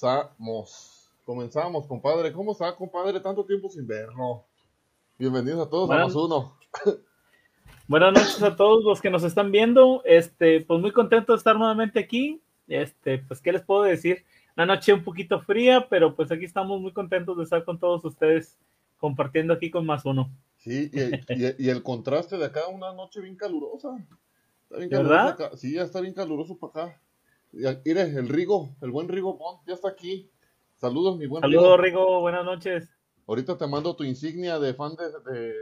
comenzamos. Comenzamos, compadre. ¿Cómo está, compadre? Tanto tiempo sin verlo. Bienvenidos a todos a más uno. Buenas noches a todos los que nos están viendo. Este, pues muy contento de estar nuevamente aquí. Este, pues, ¿qué les puedo decir? Una noche un poquito fría, pero pues aquí estamos muy contentos de estar con todos ustedes compartiendo aquí con más uno. Sí, y, y- y el contraste de acá, una noche bien calurosa. Está bien ¿Verdad? caluroso acá. Sí, ya está bien caluroso para acá. Mire, el Rigo, el buen Rigo Bond, ya está aquí. Saludos, mi buen Saludos, Rigo, buenas noches. Ahorita te mando tu insignia de fan de, de-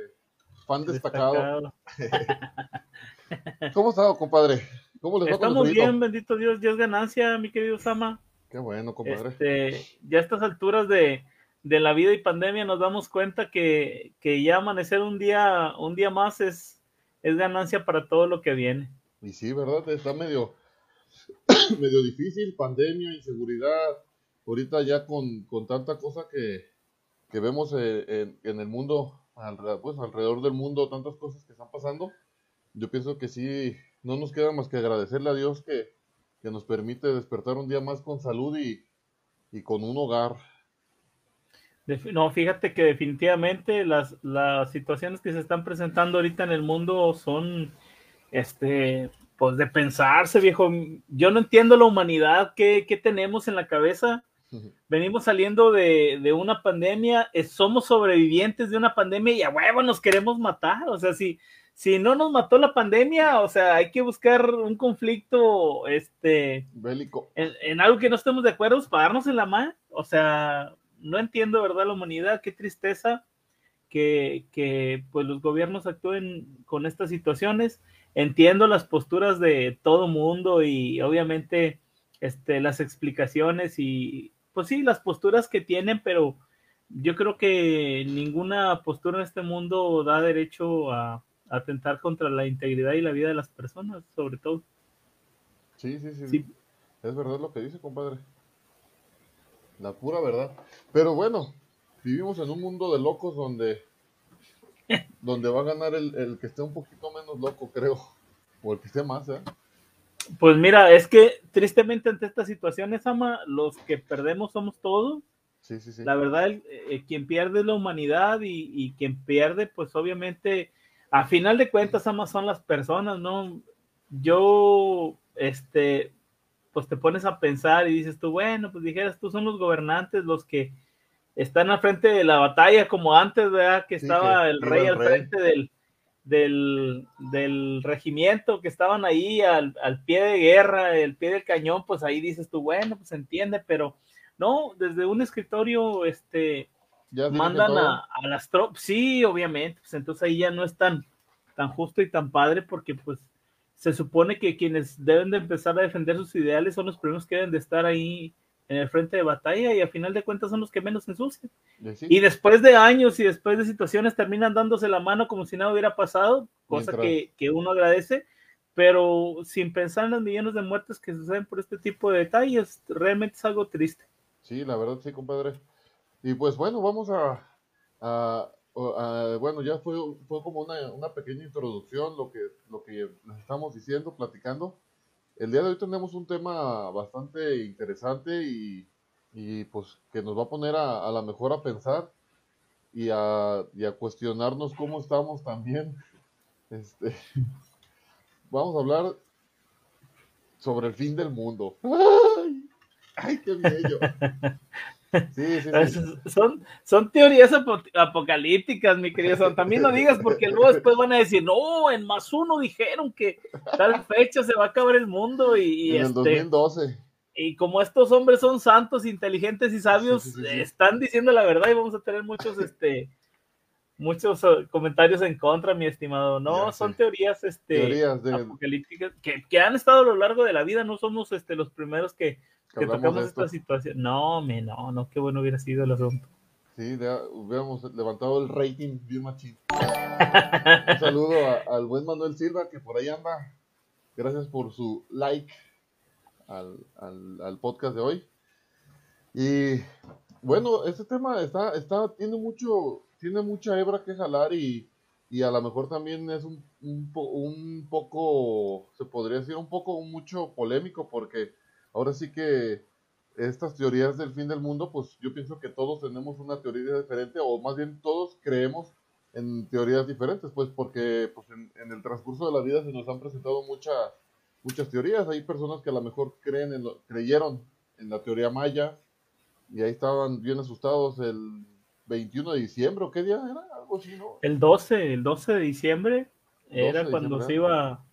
fan destacado. ¿Cómo está, compadre? ¿Cómo les va con el Estamos frito? bien, bendito Dios, ya es ganancia, mi querido Sama. Qué bueno, compadre. Este, ya a estas alturas de, de la vida y pandemia nos damos cuenta que, que ya amanecer un día, un día más es, es ganancia para todo lo que viene. Y sí, ¿verdad? Está medio, medio difícil, pandemia, inseguridad. Ahorita ya con, con tanta cosa que, que vemos eh, en, el mundo, alre- pues alrededor del mundo, tantas cosas que están pasando, yo pienso que sí, no nos queda más que agradecerle a Dios que, que nos permite despertar un día más con salud y, y con un hogar. No, fíjate que definitivamente las, las situaciones que se están presentando ahorita en el mundo son, este, pues de pensarse, viejo. Yo no entiendo la humanidad, ¿qué, qué tenemos en la cabeza? Venimos saliendo de, de una pandemia, eh, somos sobrevivientes de una pandemia y a huevo nos queremos matar. O sea, si, si no nos mató la pandemia, o sea, hay que buscar un conflicto, este, Bélico. en, en algo que no estemos de acuerdo, pues, para darnos en la mano. O sea, no entiendo, ¿verdad? La humanidad, qué tristeza que, que pues los gobiernos actúen con estas situaciones. Entiendo las posturas de todo mundo y obviamente este, las explicaciones y pues sí, las posturas que tienen, pero yo creo que ninguna postura en este mundo da derecho a, atentar contra la integridad y la vida de las personas, sobre todo. Sí, sí, sí, Sí. Es verdad lo que dice, compadre. La pura verdad. Pero bueno, vivimos en un mundo de locos donde, donde va a ganar el, el que esté un poquito menos loco, creo. O el que esté más, ¿eh? Pues mira, es que tristemente ante estas situaciones, Ama, los que perdemos somos todos. Sí, sí, sí. La verdad, el- eh, quien pierde es la humanidad y, y quien pierde, pues obviamente, a final de cuentas, Ama, son las personas, ¿no? Yo, este, pues te pones a pensar y dices tú, bueno, pues dijeras tú, son los gobernantes los que están al frente de la batalla, como antes, ¿verdad? Que Sí, estaba que el rey al rey. frente del, del, del regimiento, que estaban ahí al, al pie de guerra, el pie del cañón, pues ahí dices tú, bueno, pues entiende, pero no, desde un escritorio, este, Ya mandan a, a las tropas, sí, obviamente, pues entonces ahí ya no es tan, tan justo y tan padre porque pues se supone que quienes deben de empezar a defender sus ideales son los primeros que deben de estar ahí en el frente de batalla y a final de cuentas son los que menos ensucian. Y sí, Y después de años y después de situaciones terminan dándose la mano como si nada hubiera pasado, cosa que, que uno agradece, pero sin pensar en los millones de muertes que suceden por este tipo de detalles, realmente es algo triste. sí, la verdad, sí, compadre. Y pues bueno, vamos a, a- a- bueno, ya fue, fue como una, una pequeña introducción lo que, lo que estamos diciendo, platicando. El día de hoy tenemos un tema bastante interesante y, y, pues que nos va a poner a, a la mejor a pensar y a, y a cuestionarnos cómo estamos también. Este, vamos a hablar sobre el fin del mundo. ¡Ay! ¡Ay, qué bello! Sí, sí, sí. Son, son teorías apo- apocalípticas, mi querido. También no digas porque luego después van a decir, no, en más uno dijeron que tal fecha se va a acabar el mundo y, y En el este, 2012. y como estos hombres son santos, inteligentes y sabios, están diciendo la verdad y vamos a tener muchos, este, muchos eh, comentarios en contra, mi estimado. No, son teorías, este, apocalípticas que, que, han estado a lo largo de la vida. No somos este, los primeros que, que tocamos esta situación. No, me, no, no, qué bueno hubiera sido el asunto. Sí, hubiéramos levantado el rating bien machín. Un saludo al buen Manuel Silva, que por ahí anda. Gracias por su like al, al, al podcast de hoy. Y bueno, este tema está, está, tiene mucho, tiene mucha hebra que jalar y, y a lo mejor también es un, un, un, poco, se podría decir un poco mucho polémico porque ahora sí que estas teorías del fin del mundo, pues yo pienso que todos tenemos una teoría diferente o más bien todos creemos en teorías diferentes, pues porque pues, en, en el transcurso de la vida se nos han presentado muchas muchas teorías. Hay personas que a lo mejor creen en lo, creyeron en la teoría maya y ahí estaban bien asustados el 21 de diciembre, ¿o qué día era? Algo así, ¿no? El 12, el 12 de diciembre era cuando se iba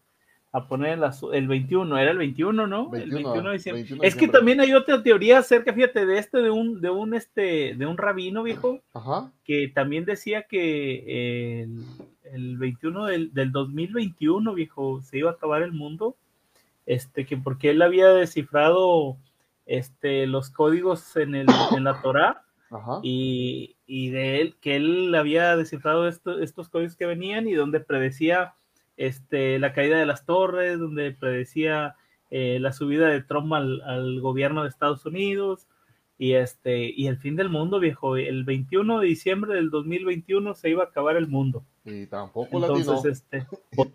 a poner el 21, era el 21, ¿no? el 21 de diciembre. es que también hay otra teoría acerca, fíjate, de este, de un, de un, este, de un rabino viejo, que también decía que el, el 21 del, del 2021, viejo, se iba a acabar el mundo, este, que porque él había descifrado este, los códigos en, el, en la Torah y, y, de él, que él había descifrado estos códigos que venían y donde predecía este, la caída de las torres, donde predecía eh, la subida de Trump al, al, gobierno de Estados Unidos y, este, y el fin del mundo, viejo. El 21 de diciembre del 2021 se iba a acabar el mundo. Y tampoco Entonces, este,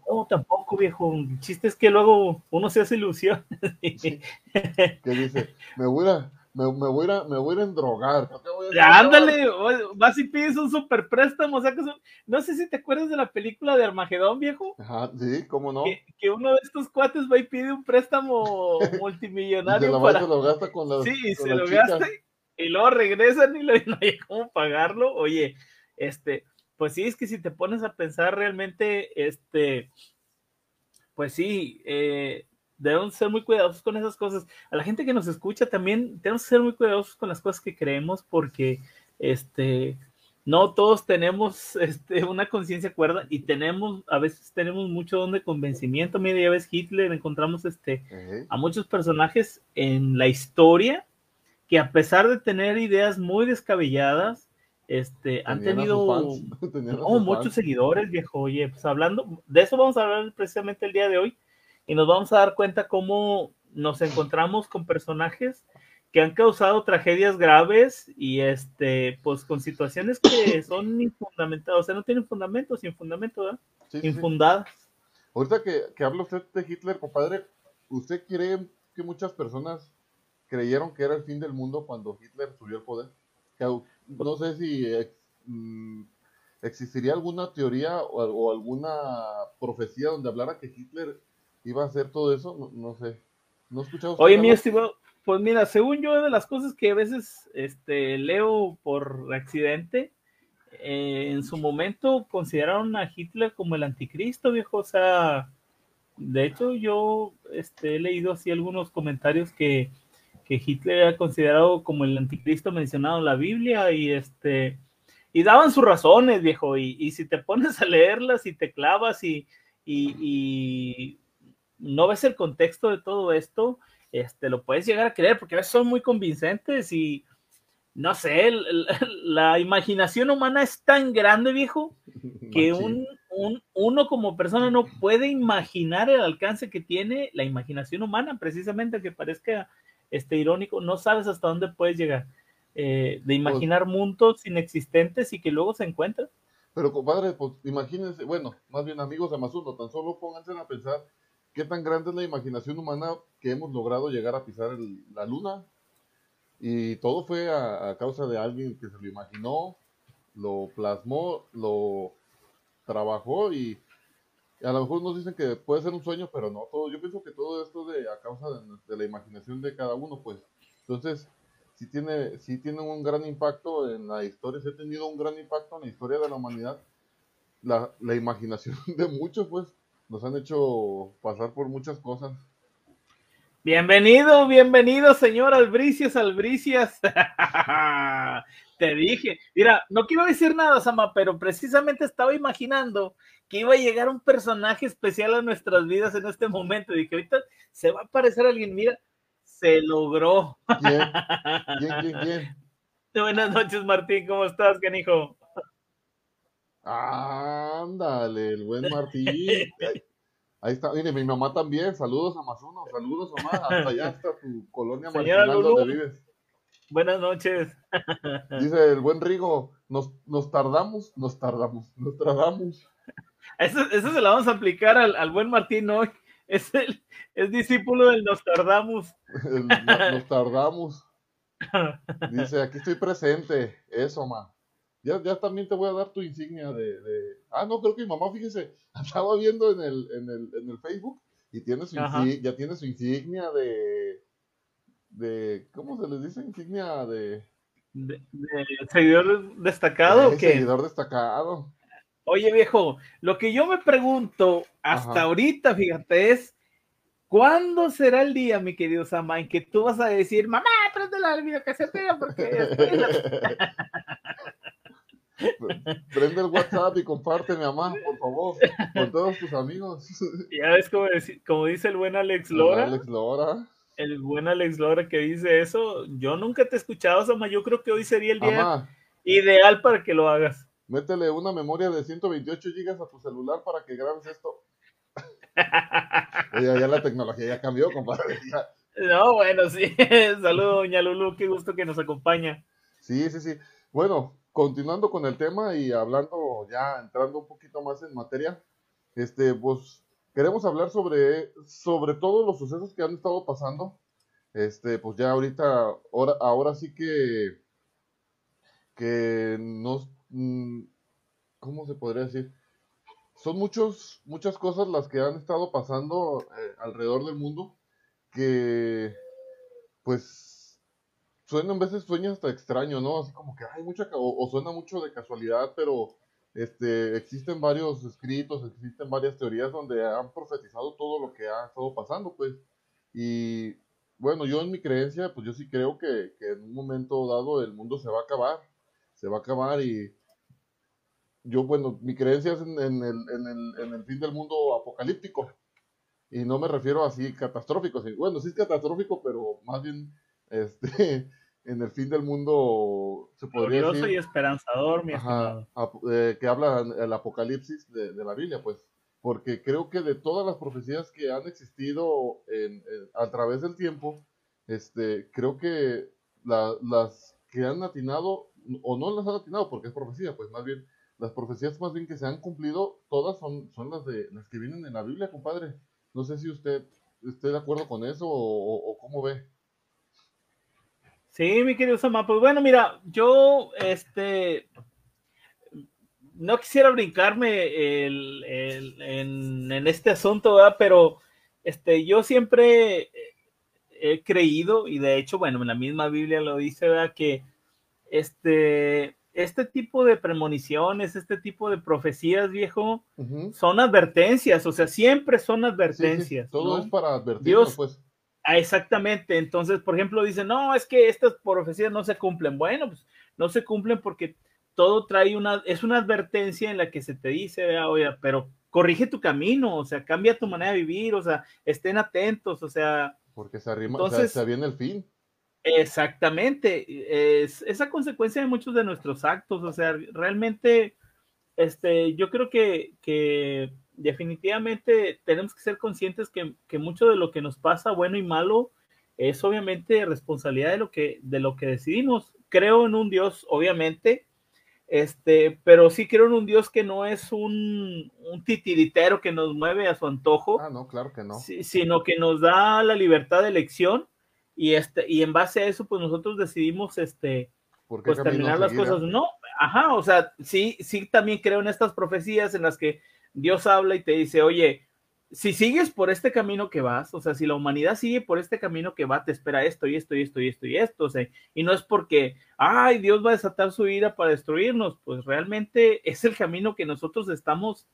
no, tampoco, viejo. El chiste es que luego uno se hace ilusión. ¿Qué dice? Me voy a, me, me, voy a, me voy a endrogar. ándale, vas y pides un super préstamo. O sea que no sé si te acuerdas de la película de Armagedón, viejo. Ajá, sí, cómo no. Que, uno de estos cuates va y pide un préstamo multimillonario. se para... lo gasta con. Sí, se lo gasta y luego regresan y no hay cómo pagarlo. Oye, este, pues sí, es que si te pones a pensar realmente, este, pues sí, eh, debemos ser muy cuidadosos con esas cosas. A la gente que nos escucha también tenemos que ser muy cuidadosos con las cosas que creemos porque este no todos tenemos este, una conciencia cuerda y tenemos, a veces tenemos mucho don de convencimiento. Mira, ya ves Hitler, encontramos este, a muchos personajes en la historia que a pesar de tener ideas muy descabelladas, este, han tenido muchos seguidores, viejo. Oye, pues hablando, de eso vamos a hablar precisamente el día de hoy y nos vamos a dar cuenta cómo nos encontramos con personajes que han causado tragedias graves y este pues con situaciones que son infundamentadas, o sea, no tienen fundamento, sin fundamento, ¿verdad? Infundadas. Ahorita que, que habla usted de Hitler, compadre, ¿usted cree que muchas personas creyeron que era el fin del mundo cuando Hitler subió al poder? no sé si mm, existiría alguna teoría o, o, alguna profecía donde hablara que Hitler iba a hacer todo eso, no, no sé. ¿No escuchado Oye, mi estimado, pues mira, según yo, de las cosas que a veces este, leo por accidente, eh, en su momento consideraron a Hitler como el anticristo, viejo. O sea, de hecho, yo este, he leído así algunos comentarios que, que Hitler era considerado como el anticristo mencionado en la Biblia y este y daban sus razones, viejo. Y, y si te pones a leerlas y te clavas y, y no ves el contexto de todo esto, este, lo puedes llegar a creer, porque a veces son muy convincentes y no sé, la imaginación humana es tan grande, viejo, que un, uno como persona no puede imaginar el alcance que tiene la imaginación humana, precisamente que parezca este, irónico, no sabes hasta dónde puedes llegar. Eh, de imaginar mundos inexistentes y que luego se encuentran. Pero compadre, pues imagínense, bueno, más bien amigos de Masuno, tan solo pónganse a pensar qué tan grande es la imaginación humana que hemos logrado llegar a pisar la luna. Y todo fue a, causa de alguien que se lo imaginó, lo plasmó, lo trabajó y, a lo mejor nos dicen que puede ser un sueño, pero no, todo, yo pienso que todo esto de a causa de, la imaginación de cada uno, pues. Entonces, sí tiene, sí tiene un gran impacto en la historia, sí ha tenido un gran impacto en la historia de la humanidad. La, la imaginación de muchos, pues, nos han hecho pasar por muchas cosas. Bienvenido, bienvenido, señor Albricias, Albricias. Te dije, mira, no quiero decir nada, Sama, pero precisamente estaba imaginando que iba a llegar un personaje especial a nuestras vidas en este momento. Dije, ahorita se va a aparecer alguien, mira, se logró. ¿Quién? ¿Quién, quién, quién? Buenas noches, Martín, ¿cómo estás, canijo? Ándale, el buen Martín. Ahí está, mire, mi mamá también. Saludos a Mazuno, saludos, mamá. Hasta allá está tu colonia marginal donde vives. Buenas noches. Dice el buen Rigo, nos, nos tardamos, nos tardamos, nos tardamos. Eso, eso se lo vamos a aplicar al, al buen Martín hoy. Es, el, es discípulo del Nostradamus. El- no- nos tardamos. Dice, aquí estoy presente. Eso, ma. Ya, ya también te voy a dar tu insignia de, de- Ah, no, creo que mi mamá, fíjese, estaba viendo en el, en el, en el Facebook y tiene su insi- ya tiene su insignia de... de ¿Cómo se les dice? Insignia de... De, de seguidor destacado. de o qué? seguidor destacado. Oye, viejo, lo que yo me pregunto hasta Ajá. ahorita, fíjate, es ¿cuándo será el día, mi querido Sama, en que tú vas a decir, mamá, prende la videocasetera porque estoy en la-". Prende el WhatsApp y comparte, mi mamá, por favor, con todos tus amigos. ya ves como, como dice el buen Alex Lora, Alex Lora. el buen Alex Lora que dice eso, yo nunca te he escuchado, Sama, yo creo que hoy sería el día ideal para que lo hagas. métele una memoria de 128 gigas a tu celular para que grabes esto. Oye, ya la tecnología ya cambió, compadre. ya. No, bueno, sí. Saludos, doña Lulu, qué gusto que nos acompaña. Sí, sí, sí. Bueno, continuando con el tema y hablando ya, entrando un poquito más en materia, este, pues queremos hablar sobre, sobre todos los sucesos que han estado pasando. Este, pues ya ahorita, ahora, ahora sí que, que nos, mm, ¿cómo se podría decir? Son muchos, muchas cosas las que han estado pasando eh, alrededor del mundo que, pues, suena en veces sueña hasta extraño, ¿no? Así como que hay mucha, o, o suena mucho de casualidad, pero este, existen varios escritos, existen varias teorías donde han profetizado todo lo que ha estado pasando, pues. Y bueno, yo en mi creencia, pues yo sí creo que, que en un momento dado el mundo se va a acabar, se va a acabar y yo, bueno, mi creencia es en, en el, en el, en el fin del mundo apocalíptico. Y no me refiero así catastrófico, bueno, sí es catastrófico, pero más bien este, en el fin del mundo se podría Glorioso decir y esperanzador, mi ajá, estimado. ap- eh, que habla el apocalipsis de, de la Biblia, pues, porque creo que de todas las profecías que han existido en- en- a través del tiempo, este, creo que la- las que han atinado, o no las han atinado porque es profecía, pues más bien, las profecías más bien que se han cumplido, todas son, son las de las que vienen en la Biblia, compadre. No sé si usted esté de acuerdo con eso o, o- o cómo ve. Sí, mi querido Sama, pues bueno, mira, yo este no quisiera brincarme el- el- en, en este asunto, ¿verdad? Pero este, yo siempre he creído, y de hecho, bueno, en la misma Biblia lo dice, ¿verdad? Que este, este tipo de premoniciones, este tipo de profecías, viejo, son advertencias, o sea, siempre son Sí, sí, advertencias. todo ¿no? es para advertirnos, Dios- pues. Ah, exactamente. Entonces, por ejemplo, dicen, no, es que estas profecías no se cumplen. Bueno, pues no se cumplen porque todo trae una, es una advertencia en la que se te dice, vea, oye, pero corrige tu camino, o sea, cambia tu manera de vivir, o sea, estén atentos, o sea, Porque se arrima, Entonces- se, se viene el fin. exactamente. Es esa consecuencia de muchos de nuestros actos, o sea, realmente, este, yo creo que, que definitivamente tenemos que ser conscientes que, que mucho de lo que nos pasa, bueno y malo, es obviamente responsabilidad de lo que, de lo que decidimos. Creo en un Dios, obviamente, este, pero sí creo en un Dios que no es un, un titiritero que nos mueve a su antojo, Ah, no, claro que no. si- sino que nos da la libertad de elección y, este, y en base a eso, pues nosotros decidimos este, ¿Por qué pues terminar las seguir, cosas. ah? No, ajá, o sea, sí, sí también creo en estas profecías en las que Dios habla y te dice, oye, si sigues por este camino que vas, o sea, si la humanidad sigue por este camino que va, te espera esto y esto y esto y esto y esto, o sea, y no es porque, ay, Dios va a desatar su ira para destruirnos, pues realmente es el camino que nosotros estamos,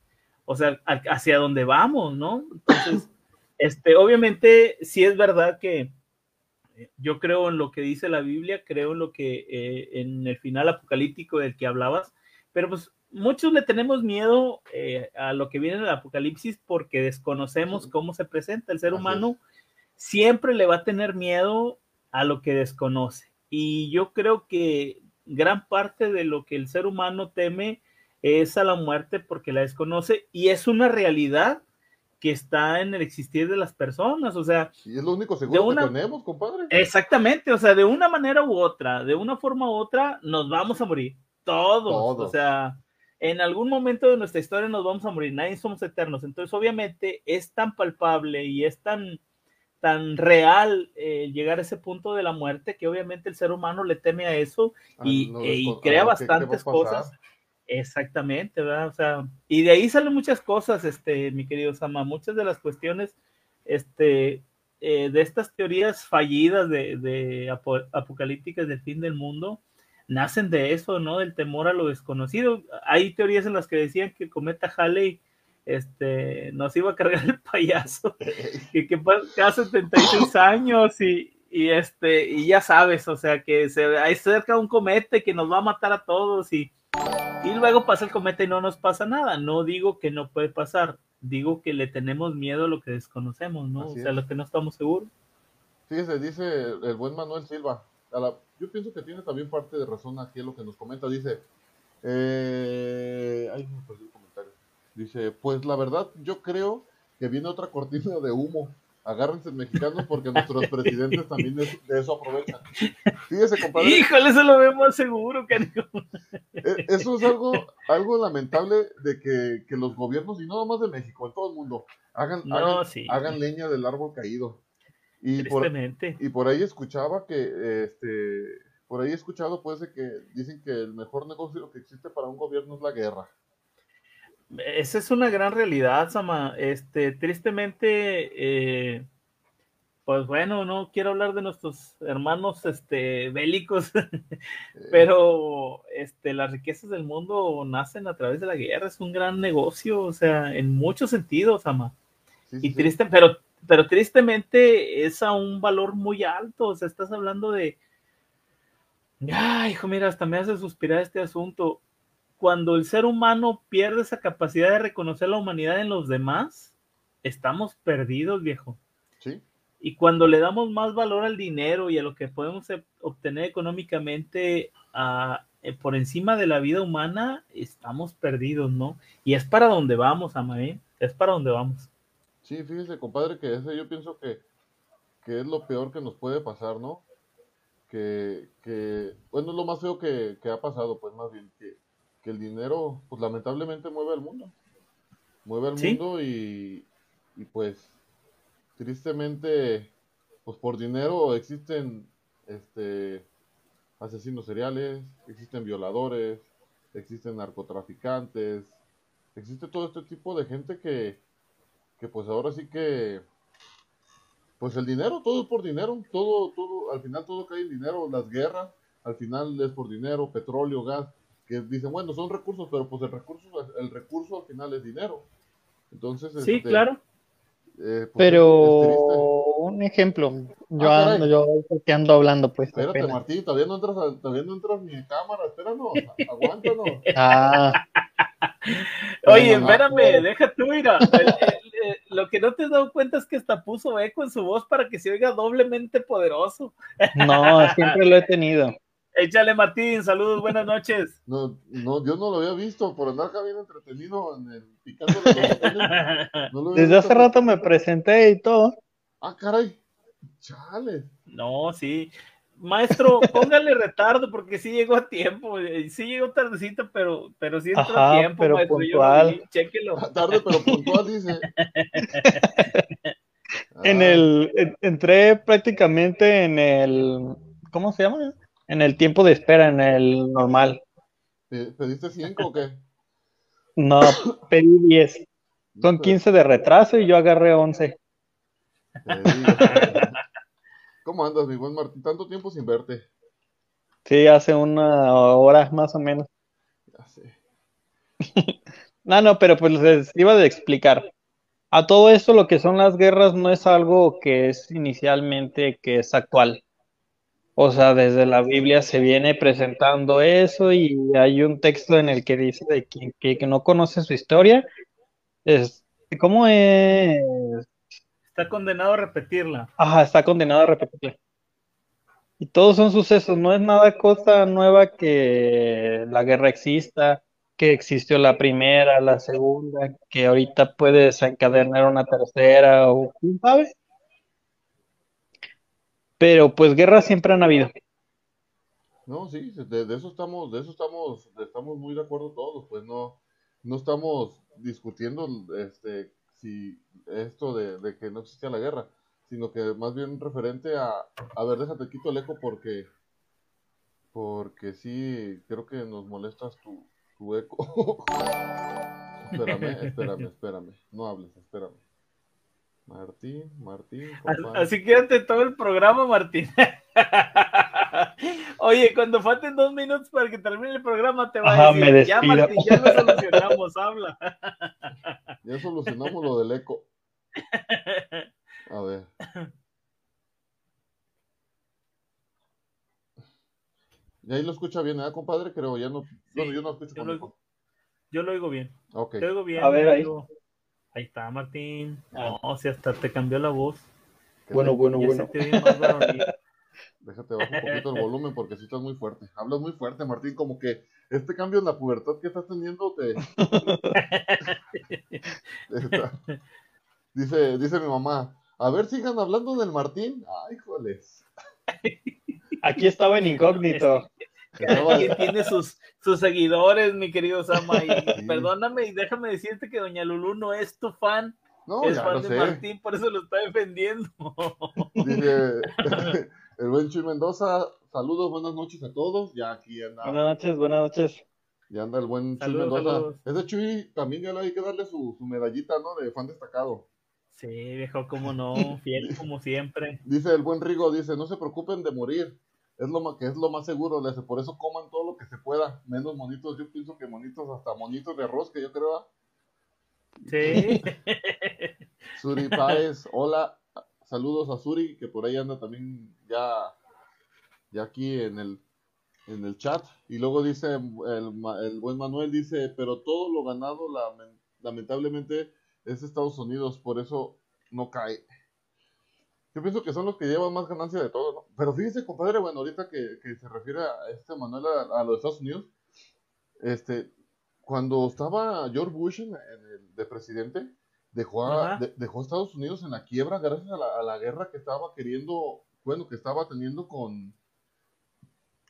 o sea, hacia donde vamos, ¿no? Entonces, Este, obviamente, sí es verdad que eh, yo creo en lo que dice la Biblia, creo en lo que eh, en el final apocalíptico del que hablabas, pero pues muchos le tenemos miedo eh, a lo que viene en el apocalipsis porque desconocemos cómo se presenta. El ser humano siempre le va a tener miedo a lo que desconoce. Y yo creo que gran parte de lo que el ser humano teme es a la muerte porque la desconoce y es una realidad que está en el existir de las personas, o sea... Y es lo único seguro que tenemos, compadre. Exactamente, o sea, de una manera u otra, de una forma u otra, nos vamos a morir, todos, o sea, en algún momento de nuestra historia nos vamos a morir, nadie somos eternos, entonces obviamente es tan palpable y es tan, tan real eh, llegar a ese punto de la muerte que obviamente el ser humano le teme a eso y, ah, e, crea bastantes cosas. Exactamente, ¿verdad? O sea, y de ahí salen muchas cosas, este, mi querido Sama, muchas de las cuestiones, este, eh, de estas teorías fallidas de, de apocalípticas del fin del mundo, nacen de eso, ¿no? Del temor a lo desconocido. Hay teorías en las que decían que el cometa Halley este, nos iba a cargar el payaso, que, que cada 76 años y, y, este, y ya sabes, o sea, que se, hay cerca un cometa que nos va a matar a todos y y luego pasa el cometa y no nos pasa nada. No digo que no puede pasar, digo que le tenemos miedo a lo que desconocemos, ¿no? o sea, a lo que no estamos seguros. Fíjese, dice el buen Manuel Silva. Yo pienso que tiene también parte de razón aquí lo que nos comenta. Dice, eh, ay, me perdí el comentario. Dice, pues la verdad, yo creo que viene otra cortina de humo agárrense mexicanos porque nuestros presidentes también de, eso aprovechan. Fíjese, compadre. Híjole, eso lo vemos seguro, cariño. E, eso es algo, algo lamentable de que, que, los gobiernos, y no nomás de México, en todo el mundo, hagan, hagan, leña del árbol caído. Y por, y por ahí escuchaba que, este, por ahí he escuchado pues de que dicen que el mejor negocio que existe para un gobierno es la guerra. Esa es una gran realidad, Sama. Este, tristemente, eh, pues bueno, no quiero hablar de nuestros hermanos este, bélicos, pero este, las riquezas del mundo nacen a través de la guerra. Es un gran negocio, o sea, en muchos sentidos, Sama. y triste, pero, pero tristemente es a un valor muy alto. O sea, estás hablando de. Ay, hijo, mira, hasta me hace suspirar este asunto cuando el ser humano pierde esa capacidad de reconocer la humanidad en los demás, estamos perdidos, viejo. Sí. Y cuando le damos más valor al dinero y a lo que podemos obtener económicamente eh, por encima de la vida humana, estamos perdidos, ¿no? Y es para donde vamos, Amae, es para donde vamos. Sí, fíjese, compadre, que ese yo pienso que, es lo peor que nos puede pasar, ¿no? Que, que bueno, es lo más feo que, que ha pasado, pues más bien, que, que el dinero, pues lamentablemente mueve al mundo. Mueve al mundo y, y pues tristemente, pues por dinero existen este asesinos seriales, existen violadores, existen narcotraficantes, existe todo este tipo de gente que, que pues ahora sí que pues el dinero, todo es por dinero, todo, todo, al final todo cae en dinero, las guerras, al final es por dinero, petróleo, gas, que dicen, bueno, son recursos, pero pues el recurso, el recurso al final es dinero. Entonces, sí, este, claro. Eh, pues, pero un ejemplo, yo ah, ando, yo ando hablando, pues. Espérate, Martín, todavía no entras, todavía no entras mi cámara, espéranos, aguántanos. Ah. Oye, espérame, deja tú, mira. Lo que no te has dado cuenta es que hasta puso eco en su voz para que se oiga doblemente poderoso. No, siempre lo he tenido. Échale Martín, saludos, buenas noches. No, no, yo no lo había visto por andar bien entretenido en el picando Desde hace rato me presenté y todo. Ah, caray. Chale. No, sí. Maestro, póngale retardo porque sí llegó a tiempo. Sí llegó tardecito, pero, pero sí entró a tiempo, pero maestro. Puntual. chéquelo. Ah, tarde, pero puntual, dice. en el, entré prácticamente en el, ¿cómo se llama? En el tiempo de espera, en el normal. ¿Pediste 5 o qué? No, pedí 10. Son 15 de retraso y yo agarré 11. ¿Cómo andas, mi buen Martín? Tanto tiempo sin verte. Sí, hace una hora más o menos. Ya sé. no, no, pero pues les iba a explicar. a todo esto lo que son las guerras no es algo que es inicialmente que es actual. O sea, desde la Biblia se viene presentando eso y hay un texto en el que dice de quien que, que no conoce su historia, es, ¿cómo es? Está condenado a repetirla. Ajá, está condenado a repetirla. Y todos son sucesos, no es nada cosa nueva que la guerra exista, que existió la primera, la segunda, que ahorita puede desencadenar una tercera o quién sabe. Pero pues guerras siempre han habido. No, sí, de, de eso estamos, de eso estamos, estamos muy de acuerdo todos, pues no, no estamos discutiendo este si esto de, de que no existía la guerra, sino que más bien referente a, a ver, déjate quito el eco porque, porque sí, creo que nos molestas tu, tu eco. espérame, espérame, espérame, no hables, espérame. Martín, Martín. compadre. Así quédate todo el programa, Martín. Oye, cuando falten dos minutos para que termine el programa, te va Ajá, a decir, me ya despido". Martín, ya lo solucionamos, habla. Ya solucionamos lo del eco. A ver. Y ahí lo escucha bien, ¿eh, compadre? Creo, ya no. Bueno, yo no escucho yo con lo-. Yo lo oigo bien. Ok. Te oigo bien. A ver, ahí. Ahí está, Martín. No, si hasta te cambió la voz. Bueno, bueno, Ya bueno. se te. Déjate bajar un poquito el volumen porque si estás muy fuerte. Hablas muy fuerte, Martín, como que este cambio en la pubertad que estás teniendo te... Dice, dice mi mamá, a ver, sigan hablando del Martín. Ay, joles. Aquí estaba en incógnito. Que tiene sus, sus seguidores, mi querido Sama. Y Sí. perdóname y déjame decirte que Doña Lulú no es tu fan, No, es ya fan lo de sé. Martín, por eso lo está defendiendo. Dice el buen Chuy Mendoza, saludos, buenas noches a todos. Ya aquí anda, Buenas noches, buenas noches. ya anda el buen Chuy Saludos, Mendoza. saludos. Ese Chuy también ya le hay que darle su, su medallita, ¿no? De fan destacado. Sí, viejo, cómo no, fiel como siempre. Dice el buen Rigo, dice, no se preocupen de morir. Es lo ma- que es lo más seguro, le dice, por eso coman todo lo que se pueda, menos monitos, yo pienso que monitos, hasta monitos de arroz, que yo creo. Sí. Suri Páez, hola, saludos a Suri, que por ahí anda también ya, ya aquí en el, en el chat. Y luego dice el, el buen Manuel, dice, pero todo lo ganado lamen- lamentablemente es Estados Unidos, por eso no cae. Yo pienso que son los que llevan más ganancia de todo, ¿no? Pero fíjese, compadre, bueno, ahorita que, que se refiere a este Manuel a, los Estados Unidos, este, cuando estaba George Bush el, de presidente, dejó a, de- dejó a Estados Unidos en la quiebra gracias a la, a la guerra que estaba queriendo, bueno, que estaba teniendo con,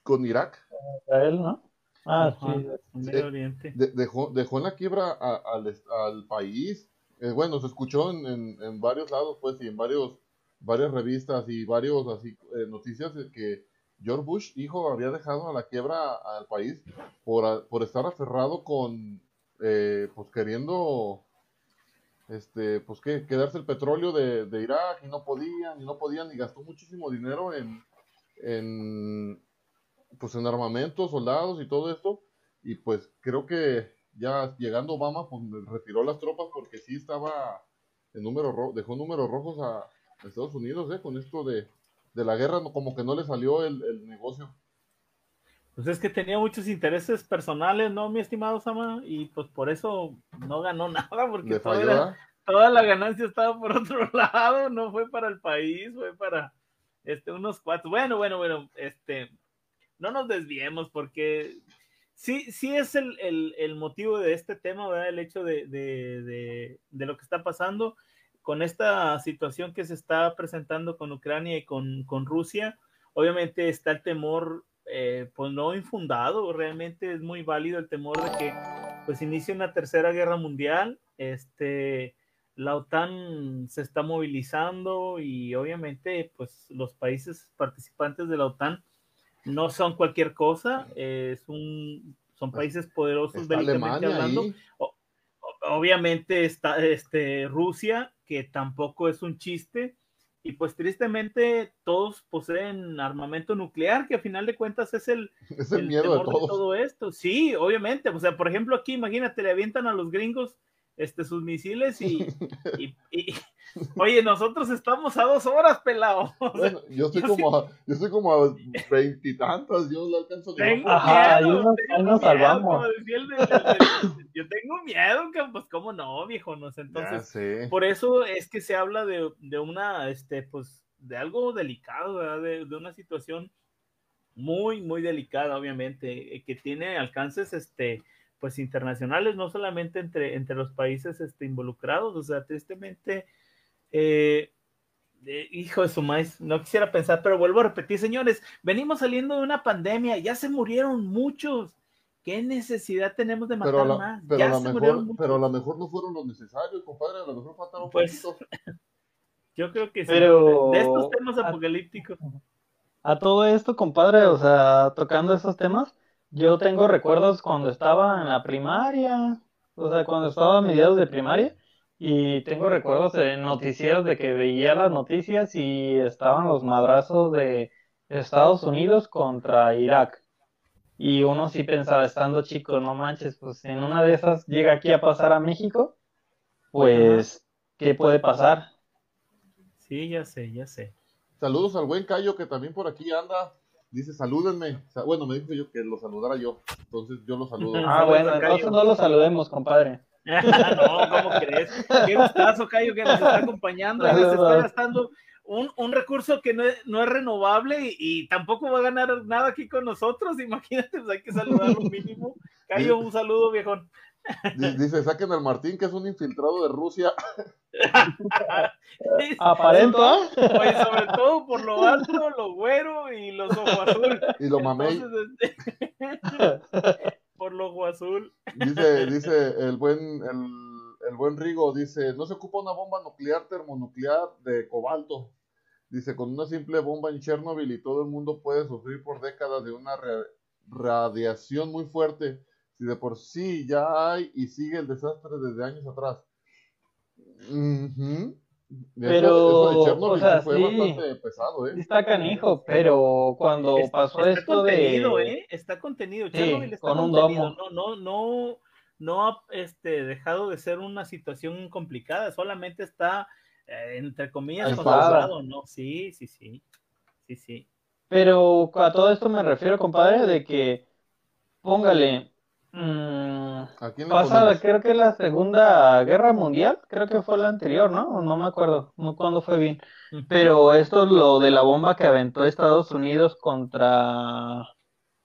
con Irak. Israel, ¿no? Ah, Ajá, sí. Medio Oriente. De- dejó, dejó en la quiebra a- al, al país. Eh, bueno, se escuchó en, en- en varios lados, pues, y en varios, varias revistas y varios así eh, noticias de que George Bush, hijo, había dejado a la quiebra al país por, a- por estar aferrado con, eh, pues, queriendo, este, pues, ¿qué? Quedarse el petróleo de, de Irak y no podían, y no podían, y gastó muchísimo dinero en, en, pues, en armamento, soldados y todo esto. Y pues creo que ya llegando Obama, pues retiró las tropas porque sí estaba en número ro- dejó números rojos a Estados Unidos, ¿eh? Con esto de, de la guerra, como que no le salió el, el negocio. Pues es que tenía muchos intereses personales, ¿no, mi estimado Sama? Y pues por eso no ganó nada, porque era- ¿verdad? toda la ganancia estaba por otro lado, no fue para el país, fue para este, unos cuatro. Bueno, bueno, bueno, este, no nos desviemos porque sí, sí es el, el- el motivo de este tema, ¿verdad? El hecho de, de- de- de lo que está pasando con esta situación que se está presentando con Ucrania y con, con Rusia. Obviamente está el temor, eh, pues no infundado, realmente es muy válido el temor de que pues inicie una tercera guerra mundial. Este, la OTAN se está movilizando y obviamente pues los países participantes de la OTAN no son cualquier cosa, eh, es un, son países poderosos bélicamente hablando. O- Obviamente está este, Rusia, que tampoco es un chiste, y pues tristemente todos poseen armamento nuclear, que a final de cuentas es el, Es el, el miedo de temor todos. todo esto. Sí, obviamente. O sea, por ejemplo, aquí imagínate, le avientan a los gringos este, sus misiles y, y, oye, nosotros estamos a dos horas, pelado. bueno, yo estoy como a, yo estoy como a veintitantas, yo lo alcanzo Tengo Ajá, miedo, nos, salvamos. yo tengo miedo, pues cómo no, viejo, no sé, entonces, por eso es que se habla de, de una, este, pues, de algo delicado, ¿verdad? De, de, una situación muy, muy delicada, obviamente, eh, que tiene alcances, este, pues internacionales, no solamente entre, entre los países este, involucrados, o sea, tristemente, eh, hijo de su maíz, no quisiera pensar, pero vuelvo a repetir, señores, venimos saliendo de una pandemia, ya se murieron muchos. ¿Qué necesidad tenemos de matar más? Pero, ya a mejor, pero a lo mejor no fueron los necesarios, compadre, a lo mejor faltaron pues, Yo creo que sí. Pero... De estos temas apocalípticos. A todo esto, compadre, o sea, tocando esos temas, yo tengo recuerdos cuando estaba en la primaria, o sea, cuando estaba a mediados de primaria, y tengo recuerdos de noticieros de que veía las noticias y estaban los madrazos de Estados Unidos contra Irak. Y uno sí pensaba, estando chico, no manches, pues en una de esas llega aquí a pasar a México, pues, ¿qué puede pasar? Sí, ya sé, ya sé. Saludos al buen Cayo que también por aquí anda. Dice, salúdenme. Bueno, me dijo yo que lo saludara yo. Entonces yo lo saludo. Ah, bueno, entonces no lo saludemos, compadre. no, ¿cómo crees? Qué gustazo, Cayo, que nos está acompañando y nos está gastando un, un recurso que no es, no es renovable y, tampoco va a ganar nada aquí con nosotros. Imagínate, pues hay que saludarlo mínimo. Cayo, un saludo, viejón. Dice, saquen al Martín, que es un infiltrado de Rusia. Aparenta. Oye, sobre todo por lo alto, lo güero y los ojos azul. Y lo mamey. Este, por lo ojo azul. Dice, dice el buen, el, el, buen Rigo, dice, no se ocupa una bomba nuclear termonuclear de cobalto. Dice, con una simple bomba en Chernobyl y todo el mundo puede sufrir por décadas de una radiación muy fuerte si de por sí ya hay y sigue el desastre desde años atrás. Pero, eso, de Chernobyl o sea, fue bastante pesado, ¿eh? Está canijo, pero cuando pasó esto contenido, de... ¿eh? Está contenido, Chernobyl está con un contenido. Domo. No, no, no, no ha este, dejado de ser una situación complicada, solamente está, eh, entre comillas, controlado, ¿no? Sí, sí, sí, sí, sí. Pero a todo esto me refiero, compadre, de que, póngale, Mm, pasada, creo que la Segunda Guerra Mundial, creo que fue la anterior, ¿no? No me acuerdo, no cuándo fue bien. Pero esto es lo de la bomba que aventó Estados Unidos contra...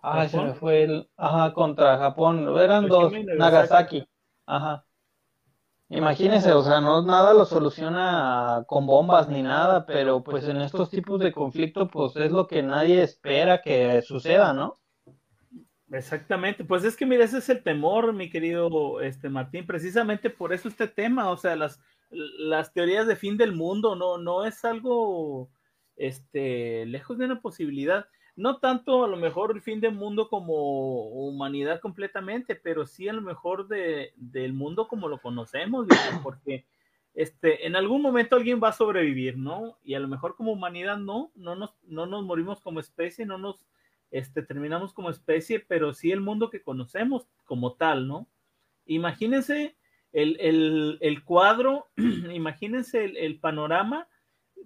Ay, se me fue el... Ajá, contra Japón. Eran dos, Nagasaki. Ajá. Imagínense, o sea, no nada lo soluciona con bombas ni nada, pero pues en estos tipos de conflicto, pues es lo que nadie espera que suceda, ¿no? Exactamente, pues es que mira, ese es el temor, mi querido este Martín, precisamente por eso este tema, o sea, las, las teorías de fin del mundo no, no es algo este, lejos de una posibilidad, no tanto a lo mejor el fin del mundo como humanidad completamente, pero sí a lo mejor de, del mundo como lo conocemos, porque este, en algún momento alguien va a sobrevivir, ¿no? Y a lo mejor como humanidad no, no nos, no nos morimos como especie, no nos este, terminamos como especie, pero sí el mundo que conocemos como tal, ¿no? Imagínense el, cuadro, imagínense el, panorama,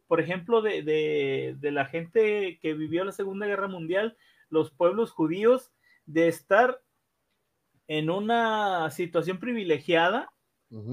por ejemplo, de, la gente que vivió la Segunda Guerra Mundial, los pueblos judíos, de estar en una situación privilegiada,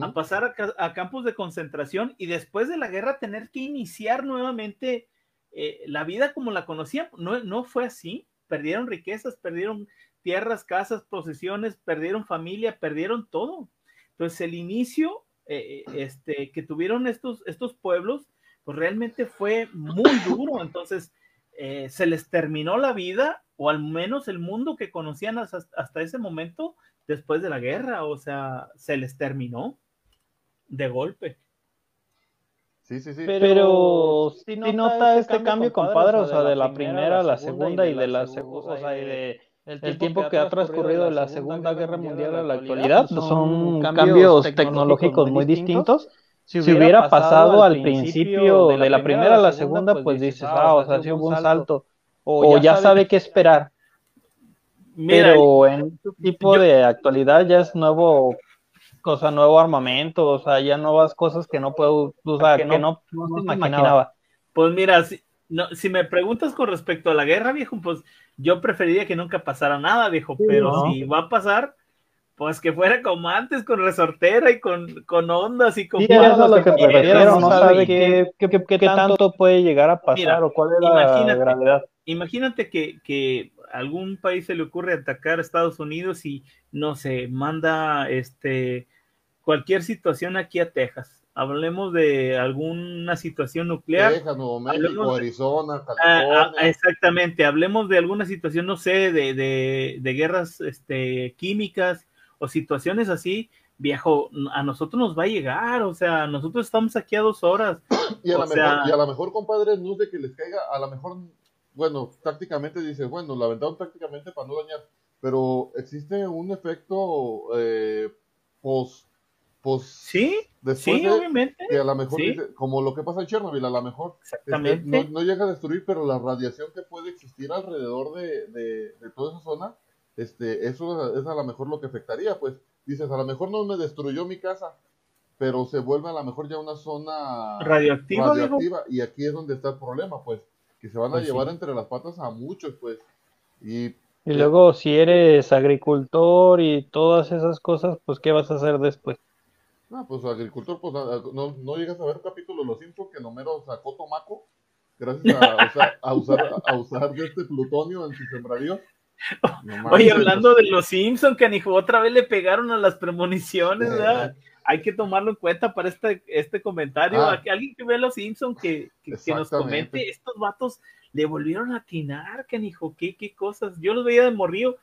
a pasar a, campos de concentración y después de la guerra tener que iniciar nuevamente eh, la vida como la conocían. No, no fue así perdieron riquezas, perdieron tierras, casas, posesiones, perdieron familia, perdieron todo. Entonces el inicio eh, eh, este, que tuvieron estos, estos pueblos, pues realmente fue muy duro. Entonces eh, se les terminó la vida, o al menos el mundo que conocían hasta, hasta ese momento después de la guerra, o sea, se les terminó de golpe. Sí, sí, sí. Pero, si nota, este, este cambio, compadre, o sea, de la primera a la segunda y de la segunda, o sea, y de el tiempo que ha transcurrido de la Segunda Guerra Mundial a la actualidad, son cambios tecnológicos muy distintos. Si hubiera pasado al principio de la primera a la segunda, pues, pues dices, ah, o sea, sí hubo un salto, o ya sabe qué esperar. Pero en este tipo de actualidad ya es nuevo cosa, nuevo armamento, o sea, ya nuevas cosas que no puedo, o sea, que, no, no, se imaginaba. Pues mira, si, no, si me preguntas con respecto a la guerra, viejo, pues yo preferiría que nunca pasara nada, viejo, pero si va a pasar, pues que fuera como antes, con resortera y con, con ondas y con... Sí, eso es lo que prefiero, no sabe qué, qué, qué, tanto puede llegar a pasar o cuál es la gravedad. Imagínate que, que algún país se le ocurre atacar a Estados Unidos y, no sé, manda este cualquier situación aquí a Texas hablemos de alguna situación nuclear. Texas, Nuevo México, Arizona, ah, ah, California. exactamente, hablemos de alguna situación, no sé, de, de, de, guerras este, químicas o situaciones así, viejo, a nosotros nos va a llegar, o sea, nosotros estamos aquí a dos horas. y, a lo mejor, mejor, compadre, no es de que les caiga, a lo mejor, bueno, tácticamente dice, bueno, la aventaron tácticamente para no dañar, pero existe un efecto eh, post pues sí, sí, obviamente. Que a lo mejor, como lo que pasa en Chernobyl, a lo mejor este, no, llega a destruir, pero la radiación que puede existir alrededor de, de, toda esa zona, este, eso es a lo mejor lo que afectaría. Pues dices, a lo mejor no me destruyó mi casa, pero se vuelve a lo mejor ya una zona radioactiva. y aquí es donde está el problema, pues, que se van a pues llevar entre las patas a muchos, pues. Y y luego, si eres agricultor y todas esas cosas, pues, ¿qué vas a hacer después? Ah, pues agricultor, pues no, no llegas a ver capítulo de Los Simpsons que Nomero sacó tomaco gracias a, usar, a usar de este plutonio en su sembradío. Oye, hablando de los Simpsons, canijo, otra vez le pegaron a las premoniciones, ¿verdad? Hay que tomarlo en cuenta para este, este comentario. Ah. Alguien que ve los Simpsons que, que, nos comente, estos vatos le volvieron a atinar, canijo, qué, qué cosas. Yo los veía de morrío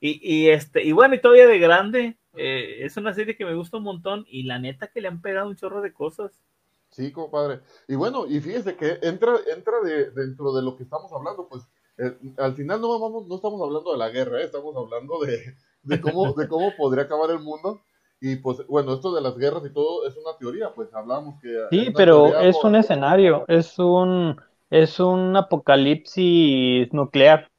y, y, este, y bueno, y todavía de grande, eh, es una serie que me gusta un montón y la neta que le han pegado un chorro de cosas. Sí, compadre. Y bueno, y fíjese que entra, entra de, dentro de lo que estamos hablando, pues eh, al final no, vamos, no estamos hablando de la guerra, ¿eh? estamos hablando de, de, cómo, de cómo podría acabar el mundo. Y pues bueno, esto de las guerras y todo es una teoría, pues hablamos que... Sí, pero es un escenario, es un, es un apocalipsis nuclear.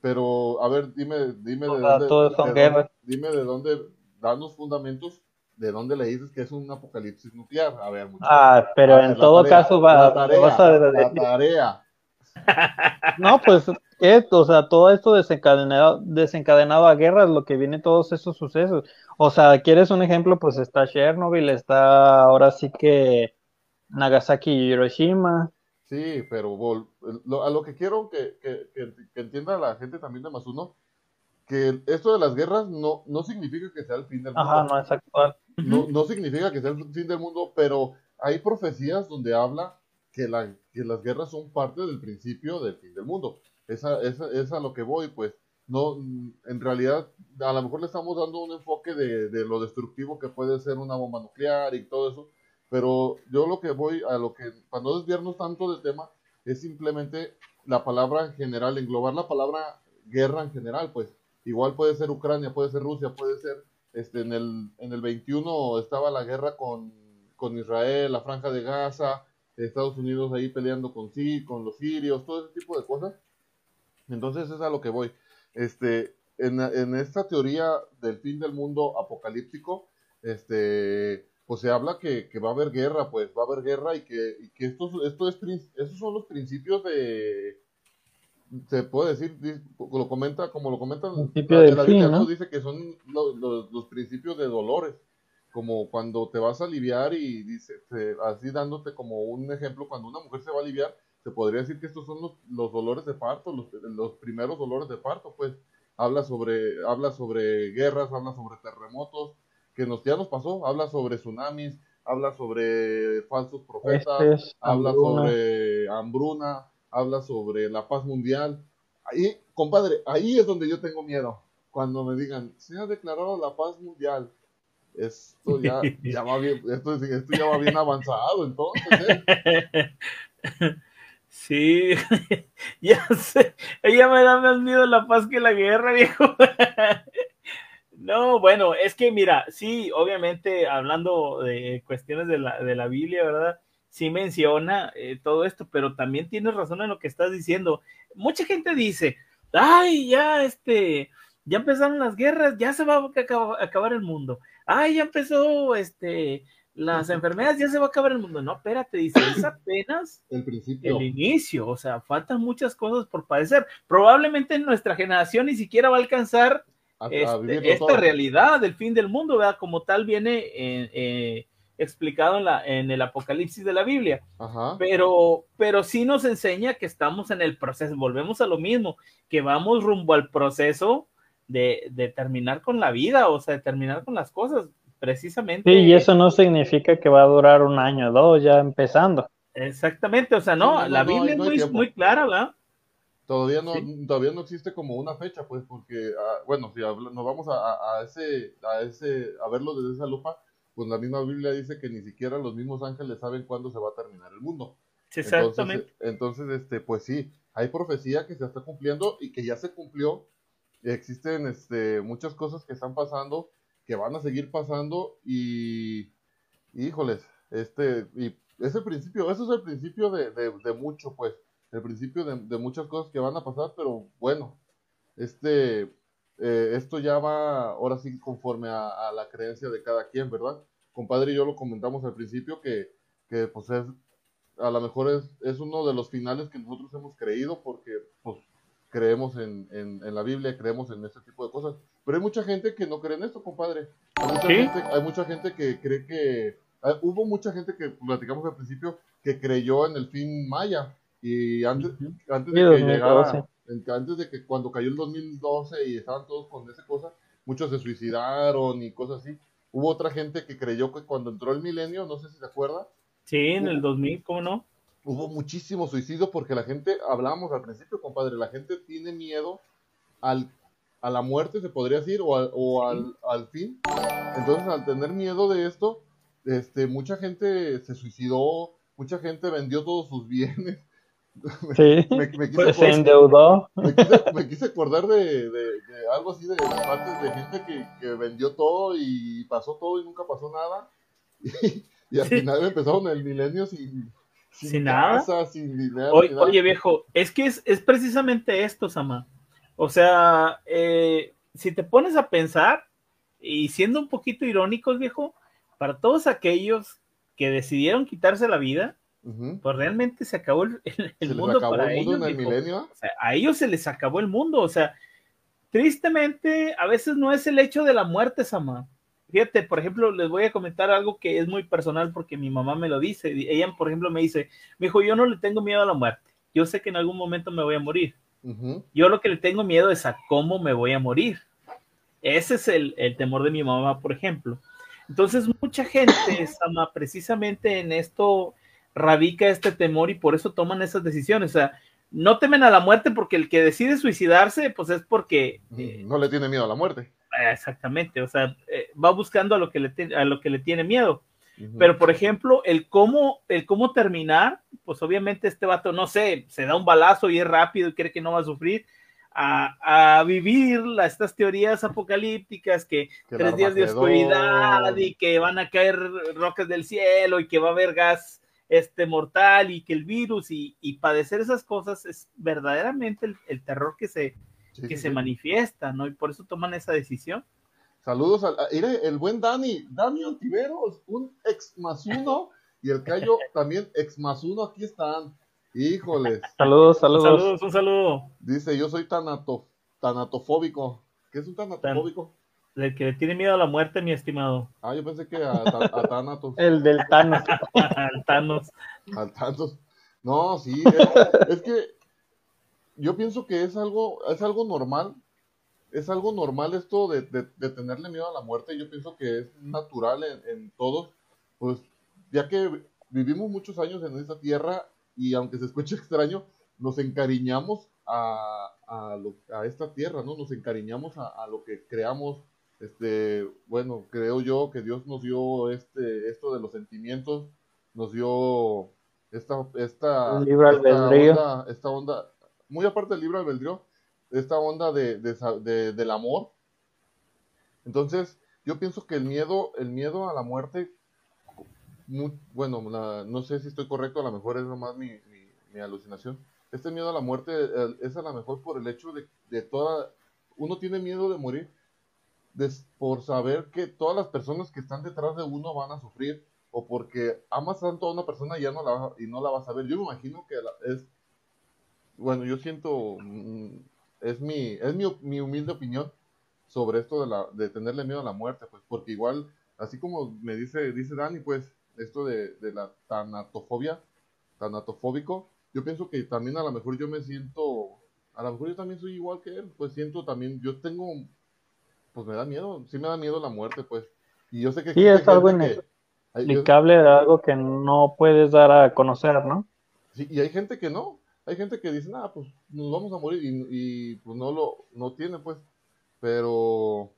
Pero, a ver, dime, dime de dónde, dime de dónde danos fundamentos de dónde le dices que es un apocalipsis nuclear. A ver, Ah, pero en todo caso va, vas a la tarea. No, pues, ¿qué? o sea, todo esto desencadenado, desencadenado a guerras, lo que viene todos esos sucesos. O sea, ¿quieres un ejemplo? Pues está Chernobyl, está ahora sí que Nagasaki y Hiroshima. Sí, pero a lo que quiero que, que, que, entienda la gente también de Masuno que esto de las guerras no, no significa que sea el fin del mundo. Ajá, no es actual. No, no significa que sea el fin del mundo, pero hay profecías donde habla que, la, que las guerras son parte del principio del fin del mundo. Esa es a lo que voy, pues. No, en realidad, a lo mejor le estamos dando un enfoque de, de lo destructivo que puede ser una bomba nuclear y todo eso, pero yo lo que voy a lo que, para no desviarnos tanto del tema, es simplemente la palabra en general, englobar la palabra guerra en general, pues Igual puede ser Ucrania, puede ser Rusia, puede ser, este, en el, en el 21 estaba la guerra con, con Israel, la franja de Gaza, Estados Unidos ahí peleando con sí, con los sirios, todo ese tipo de cosas. Entonces es a lo que voy. Este, en, en esta teoría del fin del mundo apocalíptico, este, pues se habla que, que va a haber guerra, pues va a haber guerra y que, que esto, esto es, esos son los principios de, se puede decir, lo comenta, como lo comentan la, Biblia, ¿no? dice que son los, principios de dolores, como cuando te vas a aliviar y dice, así dándote como un ejemplo, cuando una mujer se va a aliviar, se podría decir que estos son los, dolores de parto, los, primeros dolores de parto, pues. Habla sobre, habla sobre guerras, habla sobre terremotos, que nos, ya nos pasó, habla sobre tsunamis, habla sobre falsos profetas, habla sobre hambruna, habla sobre la paz mundial. Ahí, compadre, ahí es donde yo tengo miedo. Cuando me digan, se ha declarado la paz mundial. Esto ya, ya va bien, esto, ya va bien avanzado, entonces. ¿eh? Sí, ya sé, ella me da más miedo la paz que la guerra, viejo. No, bueno, es que mira, sí, obviamente hablando de cuestiones de la, de la Biblia, ¿verdad? Sí menciona eh, todo esto, pero también tienes razón en lo que estás diciendo. Mucha gente dice, ay, ya, este, ya empezaron las guerras, ya se va a acabar el mundo. ay, ya empezó, este, las enfermedades, ya se va a acabar el mundo. No, espérate, dice, es apenas el principio. el inicio, o sea, faltan muchas cosas por padecer. Probablemente nuestra generación ni siquiera va a alcanzar A- este, esta todo. realidad del fin del mundo, ¿verdad? Como tal viene eh, eh, explicado en, la, en el Apocalipsis de la Biblia. Ajá. Pero, pero sí nos enseña que estamos en el proceso, volvemos a lo mismo, que vamos rumbo al proceso de, de terminar con la vida, o sea, de terminar con las cosas, precisamente. Sí, y eso no significa que va a durar un año o dos, ya empezando. Exactamente, o sea, no, Sí, no, la no, Biblia no es muy, clara, ¿verdad? Todavía no, Sí. todavía no existe como una fecha, pues, porque, ah, bueno, si habla- nos vamos a, a- a ese, a ese, a verlo desde esa lupa, pues la misma Biblia dice que ni siquiera los mismos ángeles saben cuándo se va a terminar el mundo. Sí, Entonces, Exactamente. entonces, este, pues sí, hay profecía que se está cumpliendo y que ya se cumplió. Existen, este, muchas cosas que están pasando, que van a seguir pasando y, híjoles, este, y es el principio, eso es el principio de, de, de mucho, pues, el principio de, de muchas cosas que van a pasar, pero bueno, este, eh, esto ya va ahora sí conforme a, a la creencia de cada quien, ¿verdad? Compadre y yo lo comentamos al principio que, que pues es, a lo mejor es, es uno de los finales que nosotros hemos creído porque pues creemos en, en, en la Biblia, creemos en este tipo de cosas. Pero hay mucha gente que no cree en esto, compadre. Hay mucha, Sí. gente, hay mucha gente que cree que... ah, hubo mucha gente que platicamos al principio que creyó en el fin maya. Y antes, antes de que 2012. llegara, antes de que cuando cayó el 2012 y estaban todos con esa cosa, muchos se suicidaron y cosas así. Hubo otra gente que creyó que cuando entró el milenio, no sé si se acuerda, Sí, en el 2000, ¿cómo no? hubo muchísimo suicidio porque la gente, hablábamos al principio, compadre, la gente tiene miedo al, a la muerte, se podría decir, o, al, o al, al fin. Entonces, al tener miedo de esto, este, mucha gente se suicidó, mucha gente vendió todos sus bienes. Sí, Me, me quise, pues se acordar, endeudó. me quise- me quise acordar de, de- de algo así, de partes de gente que, que vendió todo y pasó todo y nunca pasó nada. Y, al Sí. final empezaron el milenio sin, Sin nada. casa, sin dinero. Oye, ni nada. oye, viejo, es que es, es precisamente esto, Sama. O sea, eh, si te pones a pensar, y siendo un poquito irónicos, viejo, para todos aquellos que decidieron quitarse la vida, Ujú. pues realmente se acabó el, el- el Se les mundo acabó para el mundo ellos. en el milenio. O sea, a ellos se les acabó el mundo. O sea, tristemente, a veces no es el hecho de la muerte, Sama. Fíjate, por ejemplo, les voy a comentar algo que es muy personal porque mi mamá me lo dice. Ella, por ejemplo, me dice, me dijo, yo no le tengo miedo a la muerte. Yo sé que en algún momento me voy a morir. Yo lo que le tengo miedo es a cómo me voy a morir. Ese es el, el temor de mi mamá, por ejemplo. Entonces, mucha gente, Sama, precisamente en esto radica este temor y por eso toman esas decisiones. O sea, no temen a la muerte porque el que decide suicidarse, pues es porque... eh, No le tiene miedo a la muerte. exactamente, o sea, eh, va buscando a lo que le, te- a lo que le tiene miedo. Pero, por ejemplo, el cómo, el cómo terminar, pues obviamente este vato, no sé, se da un balazo y es rápido y cree que no va a sufrir, a, a vivir la- estas teorías apocalípticas que, Que tres días de oscuridad y que van a caer rocas del cielo y que va a haber gas este mortal y que el virus y, y padecer esas cosas es verdaderamente el, el terror que se, Sí, que sí, se sí. manifiesta, ¿no? Y por eso toman esa decisión. Saludos al. el buen Dani, Dani Ontiveros, un ex más uno. Y el Cayo también ex más uno, aquí están. Híjoles. Saludos, saludos. saludo, un saludo. Dice, yo soy tanato, tanatofóbico. ¿Qué es un tanatofóbico? El que le tiene miedo a la muerte, mi estimado. Ah, yo pensé que a, a Thanatos, El del Thanos. Al Thanos. al Thanos. No, sí, es, es que yo pienso que es algo, es algo normal. Es algo normal esto de, de- de tenerle miedo a la muerte. Yo pienso que es natural en, en todos. Pues ya que vivimos muchos años en esta tierra y aunque se escuche extraño, nos encariñamos a, a, lo- a esta tierra, ¿no? Nos encariñamos a, a lo que creamos. Este, bueno, creo yo que Dios nos dio este, esto de los sentimientos, nos dio esta, esta, esta onda, esta onda, muy aparte del libre albedrío, esta onda de, de del amor. Entonces, yo pienso que el miedo, el miedo a la muerte, mu- bueno, la- no sé si estoy correcto, a lo mejor es nomás mi, mi, mi alucinación. Este miedo a la muerte eh, es a lo mejor por el hecho de, de toda, uno tiene miedo de morir des- por saber que todas las personas que están detrás de uno van a sufrir o porque amas tanto a una persona y ya no la y no la vas a ver. Yo me imagino que la- es bueno, yo siento mm, es mi es mi, mi humilde opinión sobre esto de la de tenerle miedo a la muerte, pues porque igual así como me dice dice Dani, pues esto de, de la tanatofobia, tanatofóbico, yo pienso que también a lo mejor yo me siento a lo mejor yo también soy igual que él, pues siento también yo tengo pues me da miedo, sí me da miedo la muerte, pues. Y yo sé que Sí, es algo gente que- algo que no puedes dar a conocer, ¿no? Sí, y hay gente que no, hay gente que dice, nada, pues nos vamos a morir y, y, pues no lo, no tiene, pues, pero,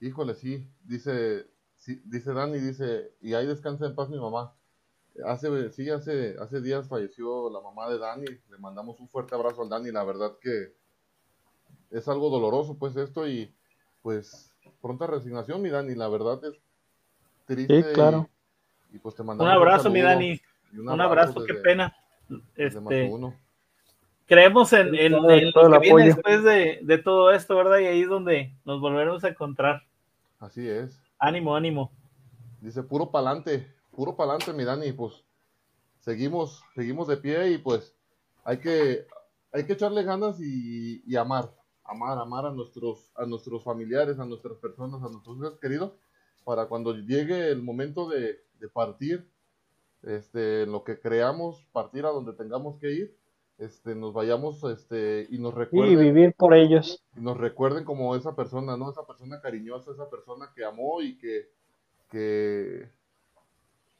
híjole, sí, dice, sí, dice Dani, dice, y ahí descansa en paz mi mamá. Hace, sí, hace, hace días falleció la mamá de Dani, le mandamos un fuerte abrazo al Dani, la verdad que es algo doloroso, pues, esto, y pues, pronta resignación, mi Dani, la verdad es triste. Sí, claro. Y, y, pues te Un mandamos abrazo, mi Dani. Un abrazo, qué desde- pena. Este, creemos en, en- lo el que viene después de, de todo esto, ¿verdad? Y ahí es donde nos volveremos a encontrar. Así es. Ánimo, ánimo. Dice puro pa'lante, puro pa'lante, mi Dani, pues seguimos, seguimos de pie y pues hay que, hay que echarle ganas y, y amar, amar, amar a nuestros, a nuestros familiares, a nuestras personas, a nuestros seres queridos, para cuando llegue el momento de, de partir, este, lo que creamos, partir a donde tengamos que ir, este, nos vayamos, este, y nos Y recuerden, vivir por ellos. y nos recuerden como esa persona, ¿no? Esa persona cariñosa, esa persona que amó y que, que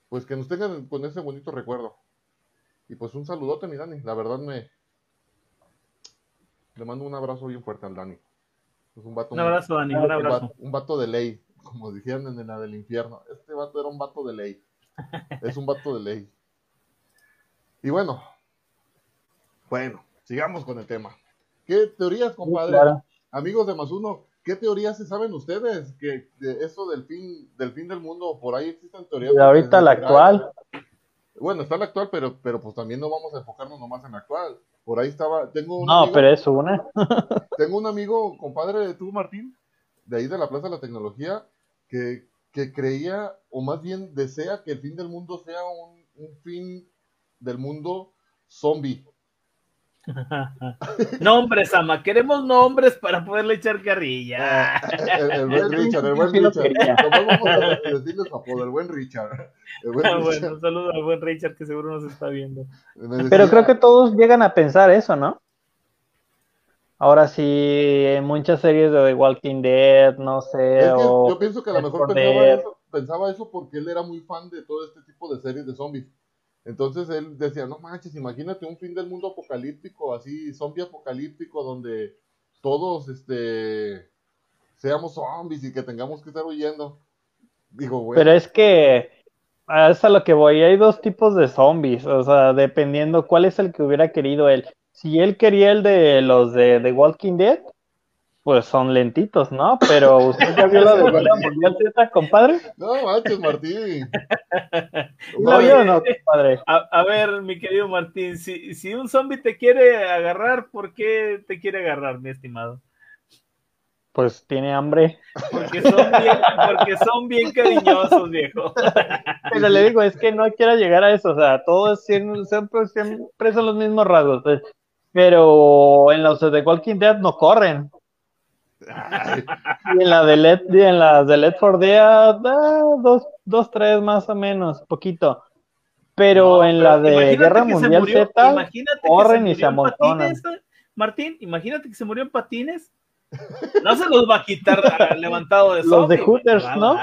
pues que nos tengan con ese bonito recuerdo. Y pues un saludote, mi Dani. La verdad me le mando un abrazo bien fuerte al Dani. Es un vato Un abrazo, Dani, un un abrazo. vato, un vato de ley, como dijeron en la del infierno. Este vato era un vato de ley. Es un vato de ley. Y bueno, bueno, sigamos con el tema. ¿Qué teorías, compadre? claro. Amigos de Más Uno, ¿qué teorías se saben ustedes? Que de eso del fin, del fin del mundo, por ahí existen teorías. Y ahorita la actual. Bueno, está la actual, pero, pero pues también no vamos a enfocarnos nomás en la actual. Por ahí estaba, tengo un No, amigo, pero es una. tengo un amigo, compadre de tú, Martín, de ahí de la Plaza de la Tecnología, que, que creía, o más bien desea que el fin del mundo sea un, un fin del mundo zombie. nombres, ama. Queremos nombres para poderle echar carrilla. El, el buen Richard, el buen Richard. Nomás vamos a apodo, el buen Richard. El buen Ah, Richard. bueno, un saludo al buen Richard que seguro nos está viendo. Decía- Pero creo que todos llegan a pensar eso, ¿no? Ahora sí, en muchas series de The Walking Dead, no sé, Es que o yo pienso que a lo mejor 4 pensaba Dead. eso, pensaba eso porque él era muy fan de todo este tipo de series de zombies. Entonces él decía, no manches, imagínate un fin del mundo apocalíptico, así, zombie apocalíptico, donde todos este seamos zombies y que tengamos que estar huyendo. Digo, güey, Pero es que a eso a lo que voy, hay dos tipos de zombies, o sea, dependiendo cuál es el que hubiera querido él. Si él quería el de los de The Walking Dead, pues son lentitos, ¿no? Pero usted ya vio la de Mundial Z, compadre. no manches, Martín. ¿Sí ¿La vio o no, compadre? A, a ver, mi querido Martín, si, si un zombie te quiere agarrar, ¿por qué te quiere agarrar, mi estimado? Pues tiene hambre. Porque son bien, porque son bien cariñosos, viejo. Pero le digo, es que no quiero llegar a eso, o sea, todos siempre, siempre, son los mismos rasgos. pues. Pero en los de Walking Dead no corren. Ay, Y en la de Let, y en las de Let for Dead, ah, dos, dos, tres más o menos, poquito. Pero No, en pero la de Guerra Mundial murió- Z, corren y se amontonan. patines, ¿eh? Martín, imagínate que se murió en patines. No se los va a quitar ah, levantado de Los de Hooters, ¿no?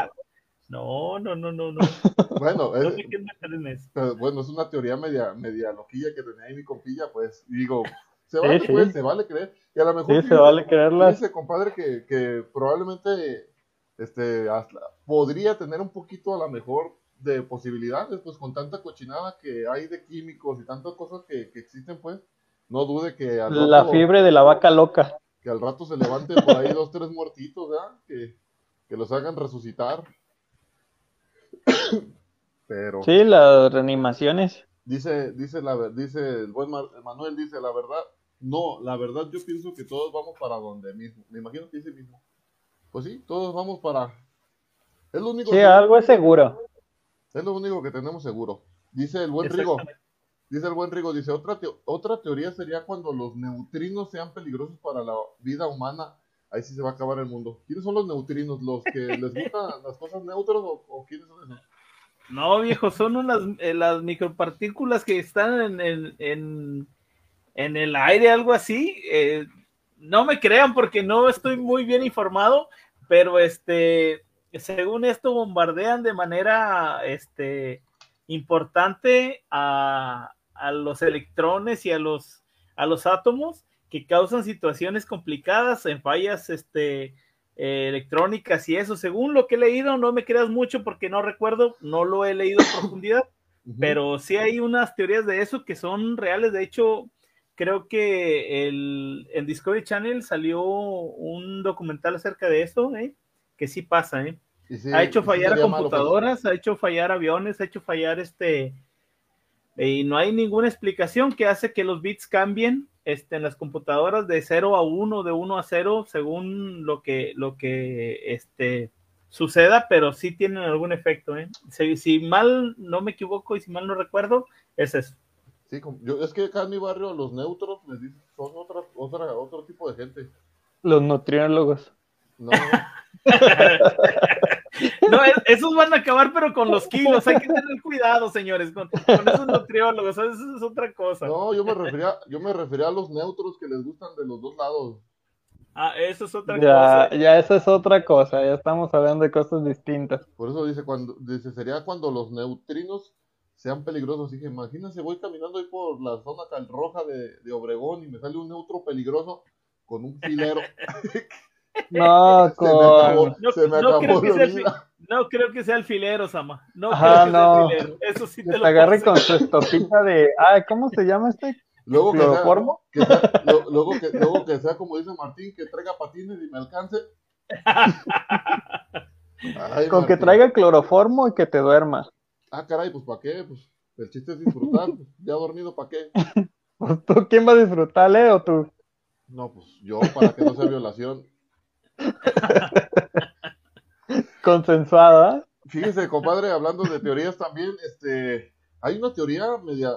No, no, no, no, no. bueno, No es, pero bueno, es una teoría media, media loquilla que tenía ahí mi compilla, pues, digo, se vale, Sí, pues, sí. se vale creer. Y a lo mejor sí, se fíjese- vale creerlas. Dice, compadre, que, que probablemente este, hasta podría tener un poquito a lo mejor de posibilidades, pues con tanta cochinada que hay de químicos y tantas cosas que, que existen, pues, no dude que al, La rato, fiebre de la vaca loca. que al rato se levanten por ahí dos, tres muertitos, ¿verdad? Que, que los hagan resucitar. Pero Sí, las reanimaciones. Dice, dice, la, ver- dice el buen Mar- Manuel, dice la verdad, no, la verdad yo pienso que todos vamos para donde mismo. Me imagino que dice mismo. pues sí, todos vamos para... Es lo único Sí, que- algo es seguro. Es lo único que tenemos seguro. Dice el buen Rigo. Dice el buen Rigo, dice, otra, teo- otra teoría sería cuando los neutrinos sean peligrosos para la vida humana. Ahí sí se va a acabar el mundo. ¿Quiénes son los neutrinos? ¿Los que les gustan las cosas neutras o, o quiénes son esos? No, viejo, son unas eh, las micropartículas que están en, en, en el aire, algo así. Eh, no me crean porque no estoy muy bien informado, pero este, según esto bombardean de manera este, importante a, a los electrones y a los, a los átomos que causan situaciones complicadas en fallas este, eh, electrónicas y eso. Según lo que he leído, no me creas mucho porque no recuerdo, no lo he leído a profundidad, pero sí hay unas teorías de eso que son reales. De hecho, creo que el, en Discovery Channel salió un documental acerca de eso, ¿eh? que sí pasa, ¿eh? Sí- ha hecho fallar a malo, pues. computadoras, ha hecho fallar aviones, ha hecho fallar este y no hay ninguna explicación que hace que los bits cambien este, en las computadoras de 0 a 1, de 1 a 0, según lo que, lo que este, suceda, pero sí tienen algún efecto. ¿eh? Si, si mal no me equivoco y si mal no recuerdo, es eso. Sí, yo, es que acá en mi barrio los neutros les dicen, son otra, otra, otro tipo de gente. Los nutriólogos. No, no, No, es- esos van a acabar, pero con los kilos. Hay que tener cuidado, señores, con, con esos nutriólogos. Eso es otra cosa. no, yo me refería, yo me refería a los neutros que les gustan de los dos lados. Ah, eso es otra Ya, cosa. ya eso es otra cosa, ya estamos hablando de cosas distintas. Por eso dice cuando, dice, sería cuando los neutrinos sean peligrosos. Dije, imagínense, voy caminando ahí por la zona cal roja de, de Obregón y me sale un neutro peligroso con un filero. No, Se me acabó, con... No- se me no acabó creo que sea. No creo que sea el filero, Sama. No Ajá, creo que no. sea el filero. Eso sí Que te te lo agarre con su estopita de... Ah, ¿cómo se llama este? Luego que sea, ¿Cloroformo? que sea- lo- luego, que, luego que sea como dice Martín, que traiga patines y me alcance. Ay, Con que traiga cloroformo y que te duermas. Ah, caray, pues ¿para qué? Pues el chiste es disfrutar. pues, ya dormido, ¿para qué? Pues, ¿Tú quién va a disfrutar, Leo? ¿Tú? No, pues yo, para que no sea violación. Consensuada. Fíjese, compadre, hablando de teorías también, este, hay una teoría media,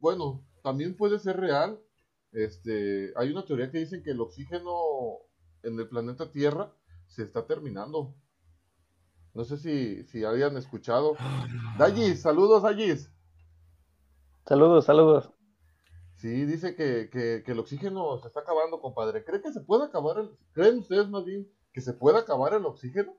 bueno, también puede ser real. Este, hay una teoría que dicen que el oxígeno en el planeta Tierra se está terminando. No sé si, si hayan escuchado. Dayis, saludos, Dayis. Saludos, saludos. Sí, dice que, que, que el oxígeno se está acabando, compadre. ¿Cree que se puede acabar el, creen ustedes más bien que se puede acabar el oxígeno?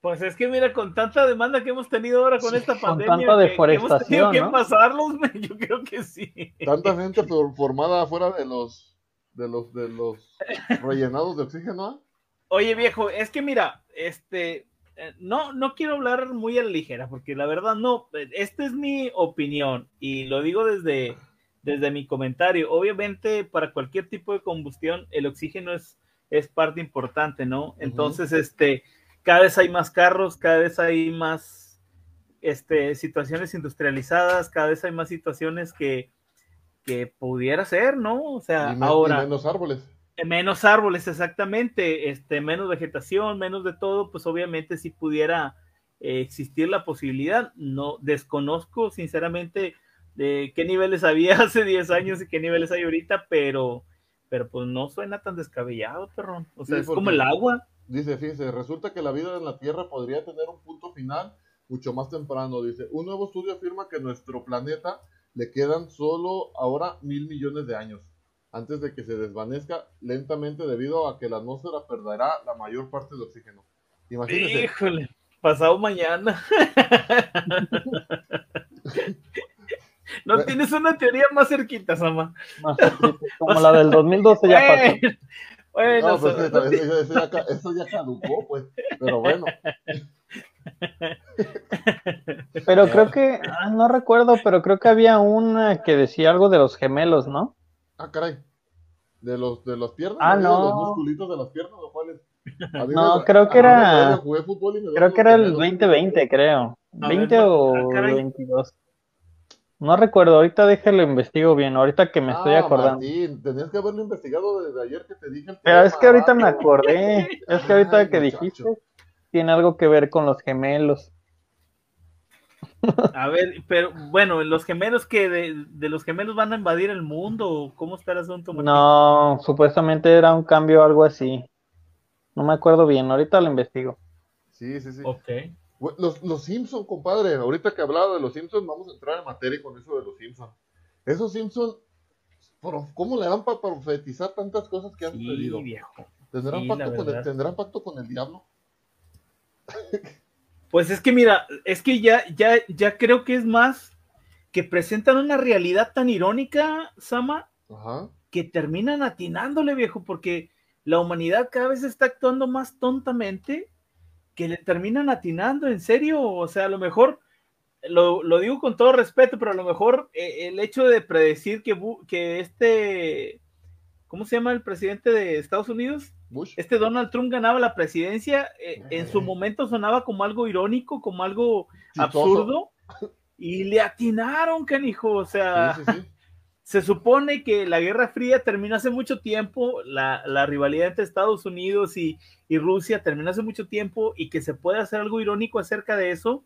Pues es que mira, con tanta demanda que hemos tenido ahora con Sí, esta con pandemia, tanta que- que, hemos deforestación, que ¿no? pasarlos, yo creo que sí. Tanta gente for- formada fuera de los de los de los rellenados de oxígeno. ¿ah? Oye, viejo, es que mira, este, eh, no, no quiero hablar muy a la ligera, porque la verdad no, eh, esta es mi opinión y lo digo desde, desde mi comentario. Obviamente, para cualquier tipo de combustión, el oxígeno es, es parte importante, ¿no? Entonces, este, cada vez hay más carros, cada vez hay más este, situaciones industrializadas, cada vez hay más situaciones que, que pudiera ser, ¿no? O sea, y, ahora... y menos árboles. Menos árboles, exactamente, este, menos vegetación, menos de todo, pues obviamente si pudiera eh, existir la posibilidad. No desconozco, sinceramente, de qué niveles había hace 10 años y qué niveles hay ahorita, pero, pero pues no suena tan descabellado, perrón. O sea, Sí, es como el agua. Dice, fíjese, resulta que la vida en la Tierra podría tener un punto final mucho más temprano. Dice, un nuevo estudio afirma que nuestro planeta le quedan solo ahora mil millones de años antes de que se desvanezca lentamente debido a que la atmósfera perderá la mayor parte del oxígeno. Imagínense, Híjole, pasado mañana. no Bueno. tienes una teoría más cerquita, Sama. Más cerquita, Como la del 2012 ya pasó. Bueno, no, pues, so- eso, eso- eso ya, eso ya caducó, pues. Pero bueno, Pero creo que, ah, no recuerdo, pero creo que había una que decía algo de los gemelos, ¿no? ah, caray. De los de las piernas, Ah, ¿no? de no. los musculitos de las piernas, ¿o cuáles? No, me- creo que era- jugué fútbol y me Creo que era el gemelos. 2020, creo. A ver, 20 ma- o ah, caray. 22. No recuerdo, ahorita déjalo investigo bien, ahorita que me estoy acordando. Martín, tenías que haberlo investigado desde ayer que te dije el Pero es que ahorita me acordé, es que ahorita Ay, que muchacho. dijiste, tiene algo que ver con los gemelos. A ver, pero bueno, los gemelos que de, de los gemelos van a invadir el mundo, ¿cómo está el asunto? Martín? No, supuestamente era un cambio o algo así. No me acuerdo bien, ahorita lo investigo. Sí, sí, sí. Ok. Los, los Simpson, compadre. Ahorita que hablaba de los Simpson, vamos a entrar en materia con eso de los Simpson. Esos Simpson, ¿cómo le dan para profetizar tantas cosas que han Sí, sucedido? viejo. ¿Tendrán, sí, pacto con el, verdad. ¿Tendrán pacto con el diablo? Pues es que mira, es que ya, ya, ya creo que es más que presentan una realidad tan irónica, Sama, Ajá. que terminan atinándole, viejo, porque la humanidad cada vez está actuando más tontamente que le terminan atinando, en serio, o sea, a lo mejor, lo, lo digo con todo respeto, pero a lo mejor eh, el hecho de predecir que, que este, ¿cómo se llama el presidente de Estados Unidos? Bush. Este Donald Trump ganaba la presidencia, eh, en su momento sonaba como algo irónico, como algo Chistoso. absurdo, y le atinaron, canijo, o sea Sí, sí, sí. Se supone que la Guerra Fría terminó hace mucho tiempo, la, la rivalidad entre Estados Unidos y, y Rusia terminó hace mucho tiempo y que se puede hacer algo irónico acerca de eso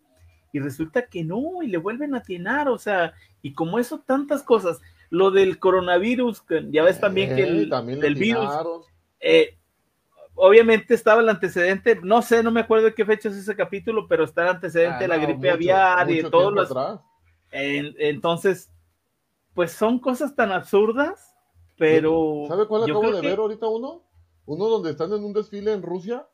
y resulta que no y le vuelven a atinar, o sea, y como eso tantas cosas, lo del coronavirus, que ya ves también que Eh, el también le del virus, eh, obviamente estaba el antecedente, no sé, no me acuerdo de qué fecha es ese capítulo, pero está el antecedente de la Ah, no, gripe mucho- aviar y de todos los... entonces, pues son cosas tan absurdas, pero. ¿Sabe cuál acabo de que- ver ahorita uno? Uno donde están en un desfile en Rusia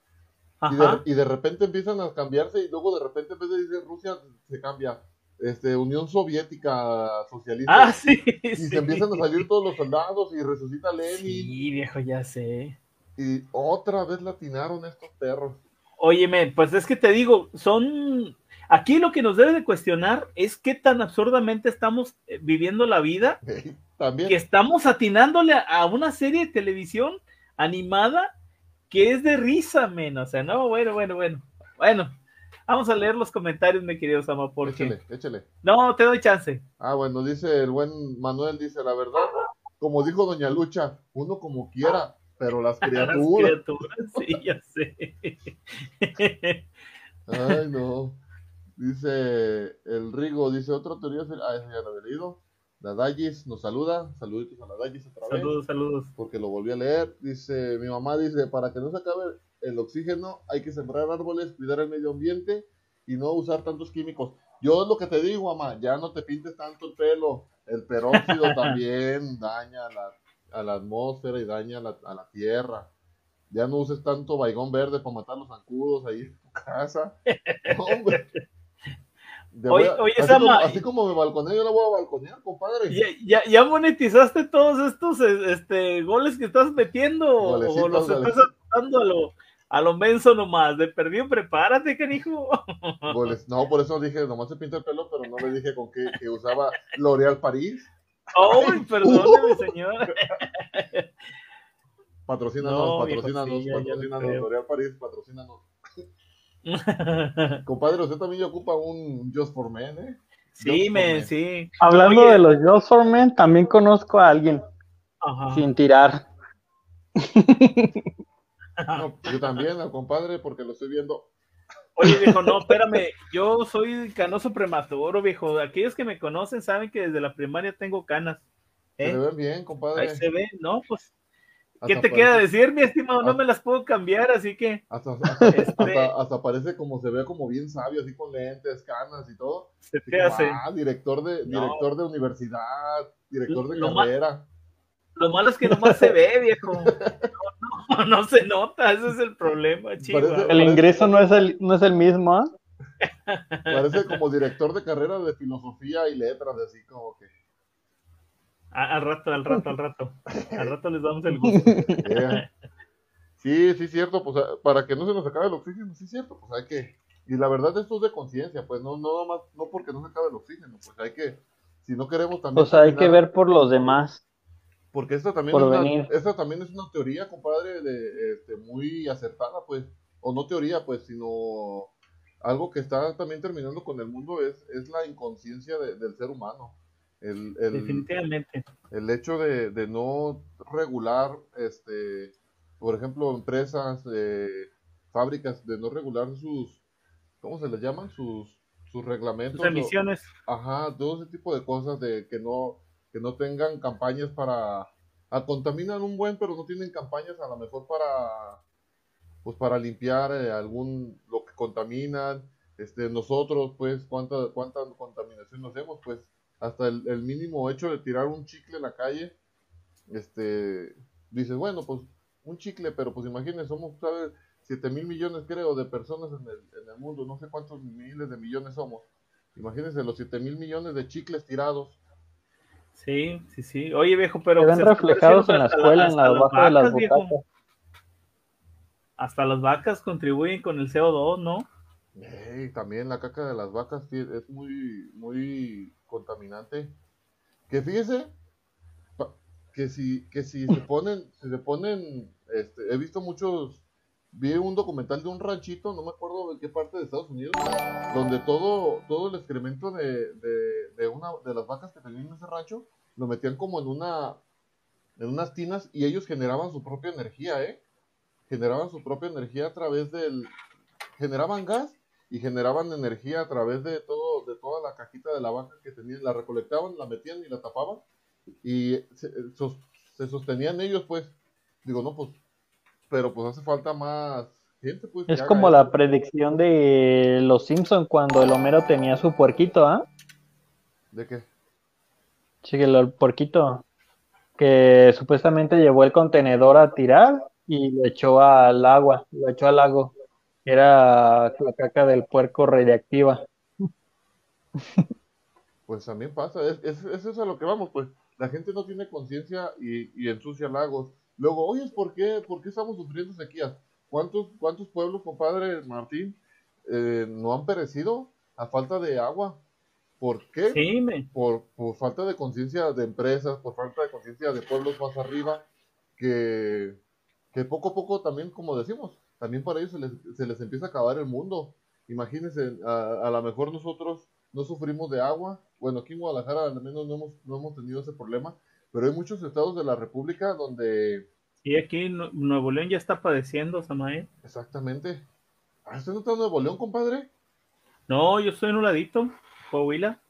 y de, y de repente empiezan a cambiarse y luego de repente en vez de decir Rusia se cambia este Unión Soviética Socialista Ah, sí. y sí. se empiezan a salir todos los soldados y resucita Lenin Sí, viejo, ya sé. y otra vez latinaron estos perros. Óyeme, pues es que te digo, son. Aquí lo que nos debe de cuestionar es qué tan absurdamente estamos eh, viviendo la vida, También que estamos atinándole a, una serie de televisión animada que es de risa, men. O sea, no, bueno, bueno, bueno. Bueno, vamos a leer los comentarios, mi querido Sama, porque. échele, échele. No, te doy chance. Ah, bueno, dice el buen Manuel, dice la verdad, como dijo Doña Lucha, uno como quiera, pero las Las criaturas. criaturas, sí, ya sé. Ay, no. Dice el Rigo, dice otra teoría. Ah, esa ya la había leído. La Dallis nos saluda. Saluditos a la Dallis otra vez. Saludos, saludos. Porque lo volví a leer. Dice, mi mamá dice, para que no se acabe el oxígeno, hay que sembrar árboles, cuidar el medio ambiente y no usar tantos químicos. Yo es lo que te digo, mamá, ya no te pintes tanto el pelo. El peróxido también daña a la, a la atmósfera y daña a la, a la tierra. Ya no uses tanto baigón verde para matar los zancudos ahí en tu casa. Hombre. A- oye, así, como, así como me balconeo, yo la voy a balconear, compadre. ¿Ya, ya, ya monetizaste todos estos eh, este, goles que estás metiendo o- Golecitos, los estás dando a lo, a lo menso nomás? De perdido, prepárate, canijo. Goles. No, por eso dije, nomás se pinta el pelo, pero no le dije con qué que usaba L'Oreal París. Ay, perdóname, señor. Patrocínanos, No, patrocínanos, sí. L'Oreal París, patrocínanos. Compadre, usted también ocupa un Just for Men, ¿eh? sí, Just Men. sí. Hablando Oye. de los Just for Men, también conozco a alguien Ajá. sin tirar. No, yo también, al compadre, porque lo estoy viendo. Oye, viejo, no, espérame. Yo soy canoso prematuro, viejo. Aquellos que me conocen saben que desde la primaria tengo canas. Se ¿eh? le ven bien, compadre. Ahí se ve, ¿no? Pues, ¿qué te queda decir, mi estimado? No me las puedo cambiar, así que Hasta, hasta, Este- hasta- hasta parece como se ve como bien sabio, así con lentes, canas y todo. se te como, hace. Ah, director de, No. director de universidad, director de Lo carrera. Lo malo es que nomás se ve, viejo. No, no, no se nota, ese es el problema, chico. Parece- El ingreso no es el, no es el mismo, ¿ah? Parece como director de carrera de filosofía y letras, así como que. Al rato, al rato, al rato. Al rato les damos el gusto. Yeah. Sí, sí, cierto, pues para que no se nos acabe el oxígeno, sí, cierto, pues hay que. Y la verdad, esto es de conciencia, pues no, no, más, no porque no se acabe el oxígeno, pues hay que. Si no queremos también. Pues hay que ver por los demás. Porque esta también, por es una, esta también es una teoría, compadre, de, este, muy acertada, pues. O no teoría, pues, sino algo que está también terminando con el mundo es, es la inconsciencia de- del ser humano. El, el, Definitivamente. el hecho de, de no regular, este, por ejemplo, empresas, eh, fábricas, de no regular sus, ¿cómo se les llaman? Sus, sus reglamentos. Sus emisiones. o- ajá, todo ese tipo de cosas de que no, que no tengan campañas para, a, contaminan un buen, pero no tienen campañas a lo mejor para, pues para limpiar eh, algún, lo que contaminan, este, nosotros, pues, cuánta, cuánta contaminación hacemos, pues, hasta el, el mínimo hecho de tirar un chicle en la calle, este, dices, bueno, pues, un chicle, pero pues imagínense, somos, ¿sabes? 7 mil millones, creo, de personas en el, en el mundo, no sé cuántos miles de millones somos. Imagínense los 7 mil millones de chicles tirados. Sí, sí, sí. Oye, viejo, pero. Se ven se está reflejados en la escuela, en la debajo de las butacas. Hasta las vacas contribuyen con el CO2, ¿no? Ey, también la caca de las vacas sí, es muy, muy contaminante. Que fíjese, que si, que si se ponen, si se ponen, este, he visto muchos, vi un documental de un ranchito, no me acuerdo de qué parte de Estados Unidos, donde todo, todo el excremento de, de, de una, de las vacas que tenían en ese rancho, lo metían como en una, en unas tinas y ellos generaban su propia energía, ¿eh? Generaban su propia energía a través del, generaban gas y generaban energía a través de todo, de toda la cajita de la vaca que tenían, la recolectaban, la metían y la tapaban y se, sos- se sostenían ellos pues, digo no pues, pero pues hace falta más gente pues. Es como eso. la predicción de los Simpson cuando el Homero tenía su puerquito, ¿ah? ¿De qué? Sí, el puerquito que supuestamente llevó el contenedor a tirar y lo echó al agua, lo echó al lago. Era la caca del puerco radiactiva. Pues también pasa, es, es, es eso a lo que vamos, pues la gente no tiene conciencia y, y ensucia lagos. Luego, oye, ¿por qué, ¿por qué estamos sufriendo sequías? ¿Cuántos, cuántos pueblos, compadre Martín, eh, no han perecido a falta de agua? ¿Por qué? Sí, me. Por, por falta de conciencia de empresas, por falta de conciencia de pueblos más arriba, que, que poco a poco también, como decimos, también para ellos se les, se les empieza a acabar el mundo. Imagínense, a, a lo mejor nosotros no sufrimos de agua. Bueno, aquí en Guadalajara al menos no hemos, no hemos tenido ese problema, pero hay muchos estados de la República donde Sí, aquí Nue- Nuevo León ya está padeciendo, Samael. exactamente... ¿Ah, ¿Usted no está en Nuevo León, compadre? No, yo soy en un ladito, Coahuila.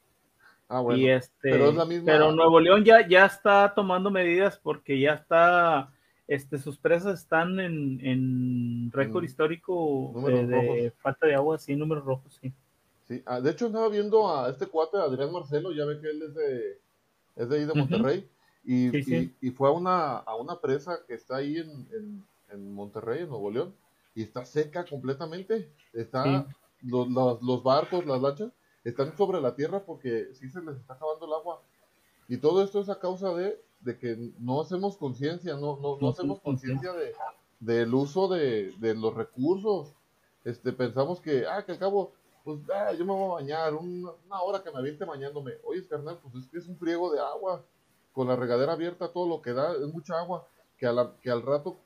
Ah, bueno. y este, pero es la misma- pero Nuevo León ya, ya está tomando medidas porque ya está, este, sus presas están en, en récord Mm. histórico Números de, falta de agua, sí, números rojos, sí. Sí, ah, de hecho andaba viendo a este cuate, Adrián Marcelo, ya ve que él es de, es de ahí de. Monterrey, y, Sí, sí. y- y fue a una, a una presa que está ahí en, en, en Monterrey, en Nuevo León, y está seca completamente, está, los, los, los barcos, las lanchas, están sobre la tierra porque sí se les está acabando el agua, y todo esto es a causa de, de que no hacemos conciencia, no, no, no hacemos conciencia de, del uso de, de los recursos, este, pensamos que, ah, que al cabo, pues ah, yo me voy a bañar, un- una hora que me aviente bañándome. Oye, carnal, pues es que es un friego de agua, con la regadera abierta, todo lo que da, es mucha agua, que, a la- que al rato,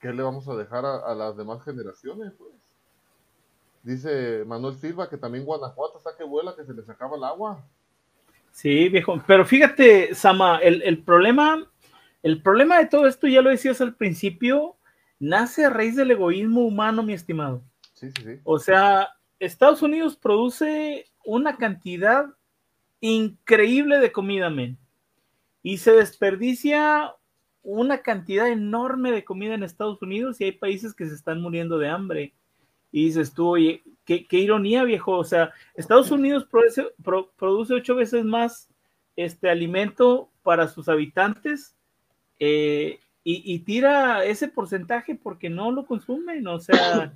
¿qué le vamos a dejar a, a las demás generaciones? Pues? Dice Manuel Silva que también Guanajuato está que vuela, que se les acaba el agua. Sí, viejo. Pero fíjate, Sama, el, el problema, el problema de todo esto, ya lo decías al principio, nace a raíz del egoísmo humano, mi estimado. Sí, sí, sí. O sea, Estados Unidos produce una cantidad increíble de comida, men. Y se desperdicia una cantidad enorme de comida en Estados Unidos y hay países que se están muriendo de hambre. Y dices tú, oye, qué, ironía, viejo. O sea, Estados Unidos produce, pro- produce ocho veces más este alimento para sus habitantes eh, y, y tira ese porcentaje porque no lo consumen. O sea,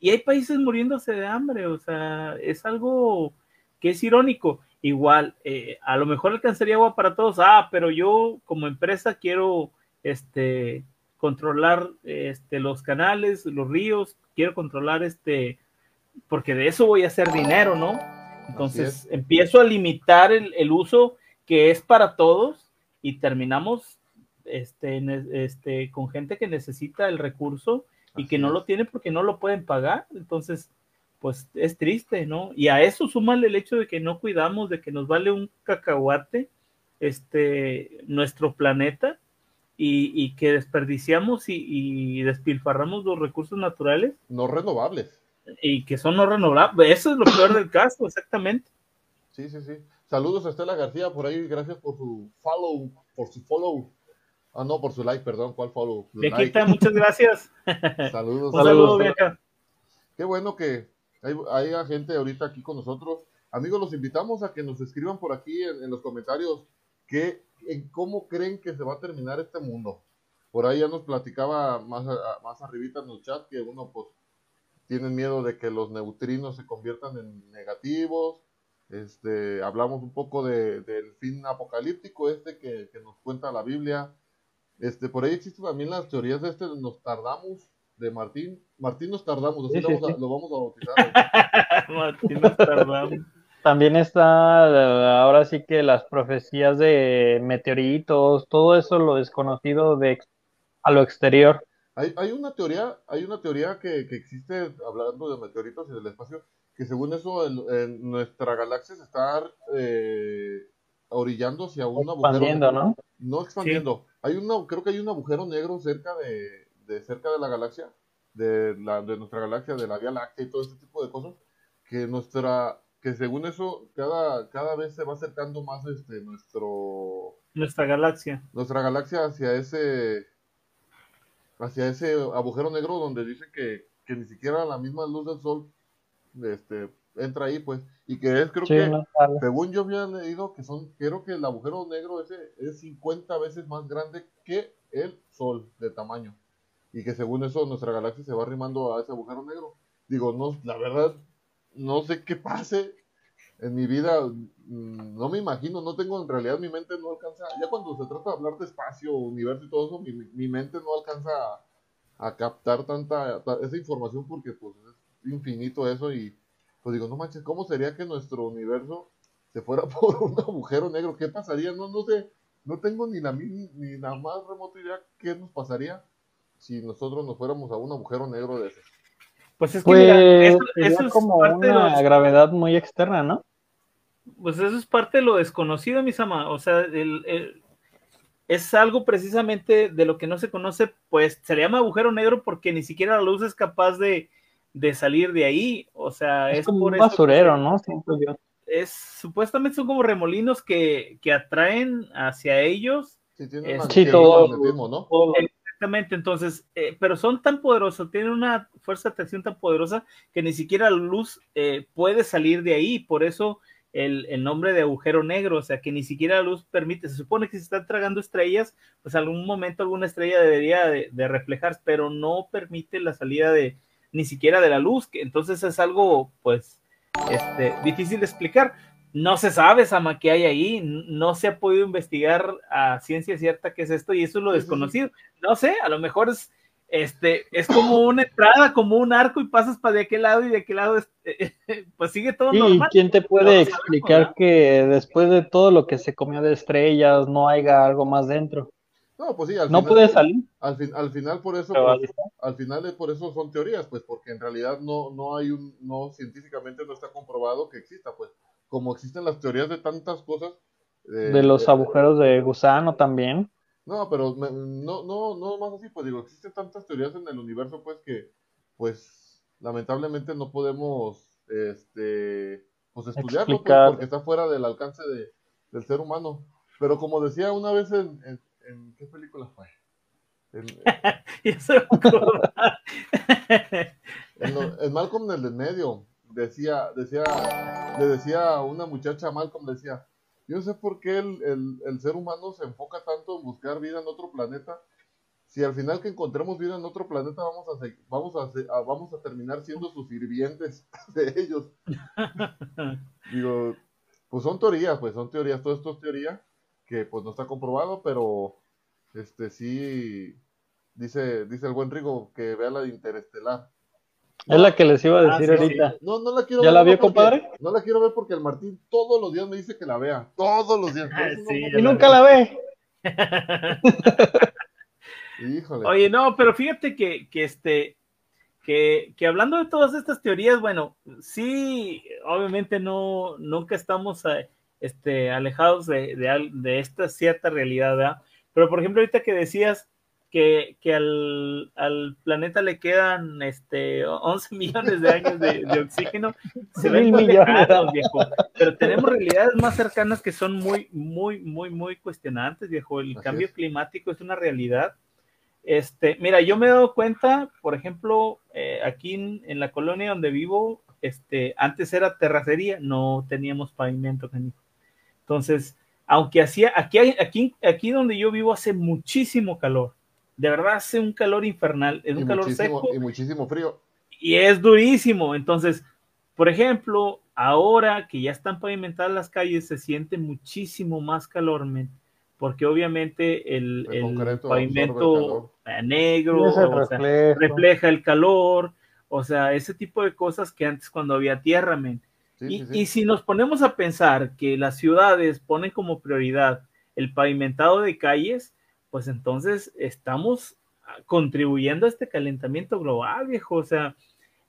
y hay países muriéndose de hambre. O sea, es algo que es irónico. Igual, eh, a lo mejor alcanzaría agua para todos. Ah, pero yo como empresa quiero este controlar este los canales, los ríos, quiero controlar este porque de eso voy a hacer dinero, ¿no? Entonces es. empiezo a limitar el, el uso que es para todos y terminamos este, este, con gente que necesita el recurso y que no lo tiene porque no lo pueden pagar. Entonces, pues es triste, ¿no? Y a eso súmale el hecho de que no cuidamos, de que nos vale un cacahuate este, nuestro planeta y, que desperdiciamos y, despilfarramos los recursos naturales. No renovables. Y que son no renovables. Eso es lo peor del caso, exactamente. Sí, sí, sí. Saludos a Estela García por ahí, gracias por su follow, por su follow. Ah, no, por su like, perdón, ¿cuál follow? Está, muchas gracias. saludos. Un saludo, Qué bueno que hay, hay, gente ahorita aquí con nosotros. Amigos, los invitamos a que nos escriban por aquí en, los comentarios que, en cómo creen que se va a terminar este mundo. Por ahí ya nos platicaba más, más arribita en el chat que uno pues tienen miedo de que los neutrinos se conviertan en negativos, este, hablamos un poco de, del fin apocalíptico este que, nos cuenta la Biblia. Este, por ahí existen también las teorías de este nos tardamos de Martín. Martín nos tardamos, así lo, vamos a, bautizar. Martín nos tardamos. También está ahora sí que las profecías de meteoritos, todo eso lo desconocido de a lo exterior. Hay, hay una teoría, hay una teoría que, que existe hablando de meteoritos y del espacio, que según eso en, nuestra galaxia se está eh, orillando hacia un expandiendo, ¿no? No expandiendo. Hay una, creo que hay un agujero negro cerca de, de cerca de la galaxia, de, la, de nuestra galaxia, de la Vía Láctea y todo ese tipo de cosas, que nuestra, que según eso cada, cada vez se va acercando más este nuestro nuestra galaxia, nuestra galaxia hacia ese hacia ese agujero negro donde dice que, que ni siquiera la misma luz del sol este, entra ahí, pues, y que es, creo que, según yo había leído, que son, creo que el agujero negro ese es 50 veces más grande que el Sol de tamaño, y que según eso nuestra galaxia se va arrimando a ese agujero negro. Digo, no, la verdad, no sé qué pase en mi vida, mm, no me imagino, no tengo, en realidad mi mente no alcanza, ya cuando se trata de hablar de espacio, universo y todo eso, mi, mi mente no alcanza a, a captar tanta, esa información porque pues infinito eso y pues digo, no manches, ¿cómo sería que nuestro universo se fuera por un agujero negro? ¿Qué pasaría? No, no sé, no tengo ni la, ni la más remota idea qué nos pasaría si nosotros nos fuéramos a un agujero negro de ese. Pues es que mira, pues, eso, es como una gravedad muy externa, ¿no? Pues eso es parte de lo desconocido, mis amas. O sea, es algo precisamente de lo que no se conoce, pues se le llama agujero negro porque ni siquiera la luz es capaz de, de salir de ahí. O sea, es, como un basurero, ¿no? Es, supuestamente son como remolinos que, que atraen hacia ellos. Sí, tienen todo, ¿no? Exactamente, entonces, eh, pero son tan poderosos, tienen una fuerza de atracción tan poderosa que ni siquiera la luz eh, puede salir de ahí, por eso el, el, nombre de agujero negro, o sea, que ni siquiera la luz permite, se supone que si están tragando estrellas, pues algún momento alguna estrella debería de, de reflejar, pero no permite la salida de, ni siquiera de la luz, que entonces es algo, pues, este, difícil de explicar. No se sabe, Sama, qué hay ahí, no se ha podido investigar a ciencia cierta qué es esto y eso es lo desconocido. No sé, a lo mejor es, este, es como una entrada, como un arco y pasas para de aquel lado y de aquel lado, pues sigue todo ¿Y quién te puede explicar que después de todo lo que se comió de estrellas no haya algo más dentro? No, pues sí, al no puede salir. Al, al final por eso, pues, al final por eso son teorías, pues porque en realidad no, no hay un, no científicamente no está comprobado que exista, pues como existen las teorías de tantas cosas. Eh, de los agujeros de gusano también. No, pero no, no, no más así, pues digo, existen tantas teorías en el universo, pues que, pues lamentablemente no podemos, este, pues estudiarlo, pues, porque está fuera del alcance de, del ser humano. Pero como decía una vez en ¿En qué película fue? En, en, Malcolm en el medio decía, decía, le decía a una muchacha Malcolm, decía, yo no sé por qué el, el, ser humano se enfoca tanto en buscar vida en otro planeta, si al final que encontremos vida en otro planeta vamos a, vamos a, vamos a terminar siendo sus sirvientes de ellos. Digo, pues son teorías, pues son teorías, todo esto es teoría, que pues no está comprobado, pero este sí dice, dice el buen Rigo que vea la de Interestelar. Es la que les iba a ah, decir ahorita. No, no la quiero ¿Ya la vio, compadre? No la quiero ver porque el Martín todos los días me dice que la vea. Todos los días. y nunca la ve. Híjole. Oye, no, pero fíjate que, que este, que, que, hablando de todas estas teorías, bueno, sí, obviamente no, nunca estamos a, este, alejados de, de, de esta cierta realidad, ¿verdad? Pero por ejemplo, ahorita que decías que, que al, al, planeta le quedan este, 11 millones de años de, de oxígeno, se ven muy lejanos, viejo. Pero tenemos realidades más cercanas que son muy, muy, muy, muy cuestionantes, viejo. El Así cambio es. climático es una realidad. Este, mira, yo me he dado cuenta, por ejemplo, eh, aquí en, en, la colonia donde vivo, este, antes era terracería, no teníamos pavimento, canijo. Entonces, aunque hacía, aquí, aquí, aquí donde yo vivo hace muchísimo calor, de verdad hace un calor infernal, es un calor seco. Y muchísimo frío. Y es durísimo. Entonces, por ejemplo, ahora que ya están pavimentadas las calles, se siente muchísimo más calor, men, porque obviamente el, el, el pavimento el negro o sea, refleja el calor, o sea, ese tipo de cosas que antes cuando había tierra, men. Sí, y, sí, sí. y, si nos ponemos a pensar que las ciudades ponen como prioridad el pavimentado de calles, pues entonces estamos contribuyendo a este calentamiento global, viejo. O sea,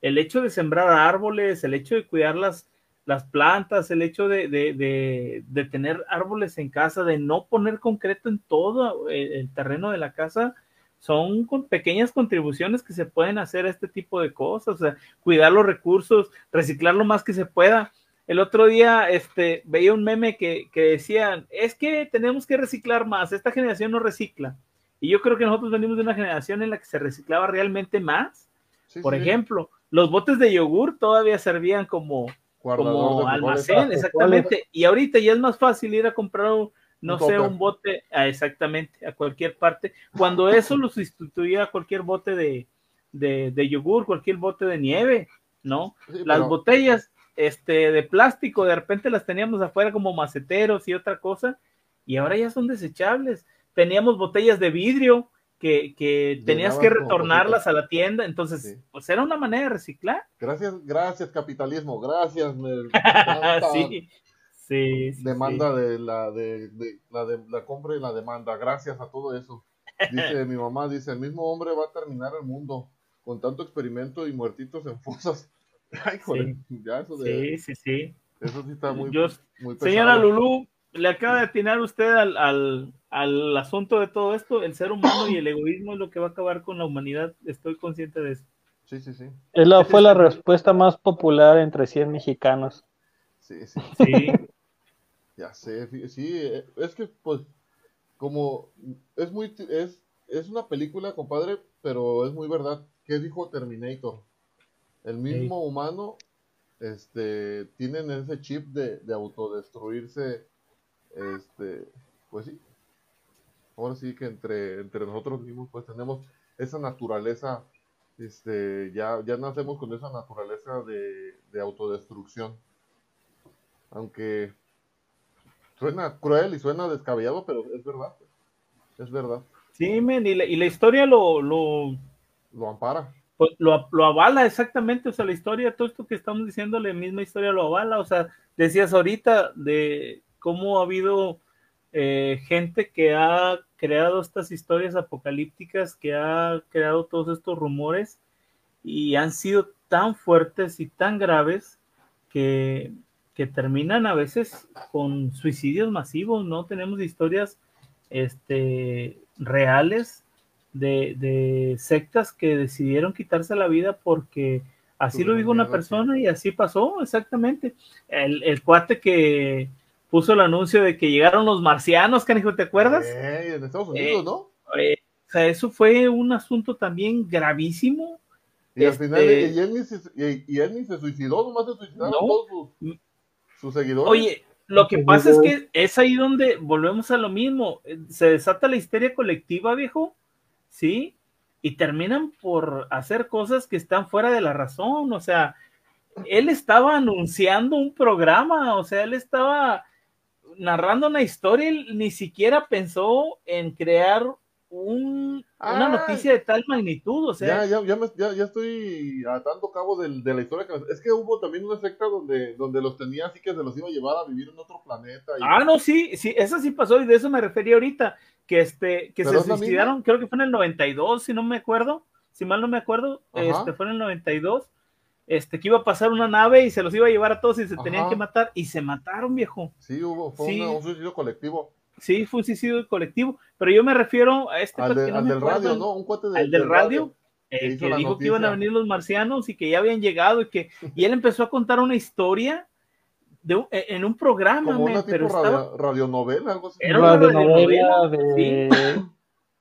el hecho de sembrar árboles, el hecho de cuidar las, las plantas, el hecho de, de, de, de, tener árboles en casa, de no poner concreto en todo el, el terreno de la casa, son con pequeñas contribuciones que se pueden hacer a este tipo de cosas, o sea, cuidar los recursos, reciclar lo más que se pueda. El otro día este, veía un meme que, que decían, es que tenemos que reciclar más, esta generación no recicla. Y yo creo que nosotros venimos de una generación en la que se reciclaba realmente más. Sí, Por sí. ejemplo, los botes de yogur todavía servían como, como almacén, exactamente. Y ahorita ya es más fácil ir a comprar un, no un sé, un bote, ah, exactamente, a cualquier parte. Cuando eso lo sustituía a cualquier bote de, de, de yogur, cualquier bote de nieve, ¿no? Sí, Las pero... botellas este, de plástico, de repente las teníamos afuera como maceteros y otra cosa, y ahora ya son desechables. Teníamos botellas de vidrio que, que tenías que retornarlas a la tienda, entonces, sí. pues era una manera de reciclar. Gracias, gracias capitalismo, gracias. Me, sí. Sí, sí, demanda sí. de la de, de, la de la compra y la demanda, gracias a todo eso. Dice mi mamá, dice, el mismo hombre va a terminar el mundo con tanto experimento y muertitos en fosas. Ay, joder, sí. Ya eso de, sí, sí, sí. Eso sí está muy, Yo, muy pesado. Señora Lulú, le acaba de atinar usted al, al, al, asunto de todo esto. El ser humano y el egoísmo es lo que va a acabar con la humanidad. Estoy consciente de eso. Sí, sí, sí. Es la, fue la respuesta más popular entre 100 mexicanos. Sí, sí. sí. Ya sé, sí, es que pues como es muy es es una película, compadre, pero es muy verdad. ¿Qué dijo Terminator? El mismo sí. humano este tienen ese chip de, de autodestruirse este pues sí. Ahora sí que entre entre nosotros mismos pues tenemos esa naturaleza este ya ya nacemos con esa naturaleza de, de autodestrucción. Aunque suena cruel y suena descabellado, pero es verdad. Es verdad. Sí, men, y la, y la historia lo, lo, lo ampara. Pues lo, lo, avala exactamente, o sea, la historia, todo esto que estamos diciendo, la misma historia lo avala, o sea, decías ahorita de cómo ha habido eh, gente que ha creado estas historias apocalípticas, que ha creado todos estos rumores y han sido tan fuertes y tan graves que que terminan a veces con suicidios masivos, ¿no? Tenemos historias este, reales de, de sectas que decidieron quitarse la vida porque así lo dijo una persona y así pasó, exactamente. El, el cuate que puso el anuncio de que llegaron los marcianos, canijo, ¿te acuerdas? Eh, en Estados Unidos, eh, ¿no? Eh, o sea, eso fue un asunto también gravísimo. Y al este, final, y él, ni se, y él ni se suicidó, nomás se suicidaron no, todos sus sus seguidores. Oye, lo que pasa es que es ahí donde volvemos a lo mismo. Se desata la histeria colectiva, viejo, ¿sí? Y terminan por hacer cosas que están fuera de la razón. O sea, él estaba anunciando un programa, o sea, él estaba narrando una historia, él ni siquiera pensó en crear un, ah, una noticia de tal magnitud, o sea. Ya, ya, ya, me, ya, ya estoy atando cabo de, de, la historia. Que, es que hubo también una secta donde, donde los tenía así que se los iba a llevar a vivir en otro planeta. Y... Ah, no, sí, sí, eso sí pasó y de eso me refería ahorita, que este, que se suicidaron, creo que fue en el 92, si no me acuerdo, si mal no me acuerdo, Ajá. este fue en el 92. este, que iba a pasar una nave y se los iba a llevar a todos y se tenían que matar y se mataron, viejo. Sí, hubo, fue Sí. una- un suicidio colectivo. Sí, fue un suicidio colectivo, pero yo me refiero a este Al, de- no al del acuerdo radio, ¿no? Un cuate de- al del radio, que eh, que dijo que iban a venir los marcianos y que ya habían llegado y que y él empezó a contar una historia de eh, en un programa, Como una pero tipo estaba radio- radionovela, algo así. Era una radionovela de...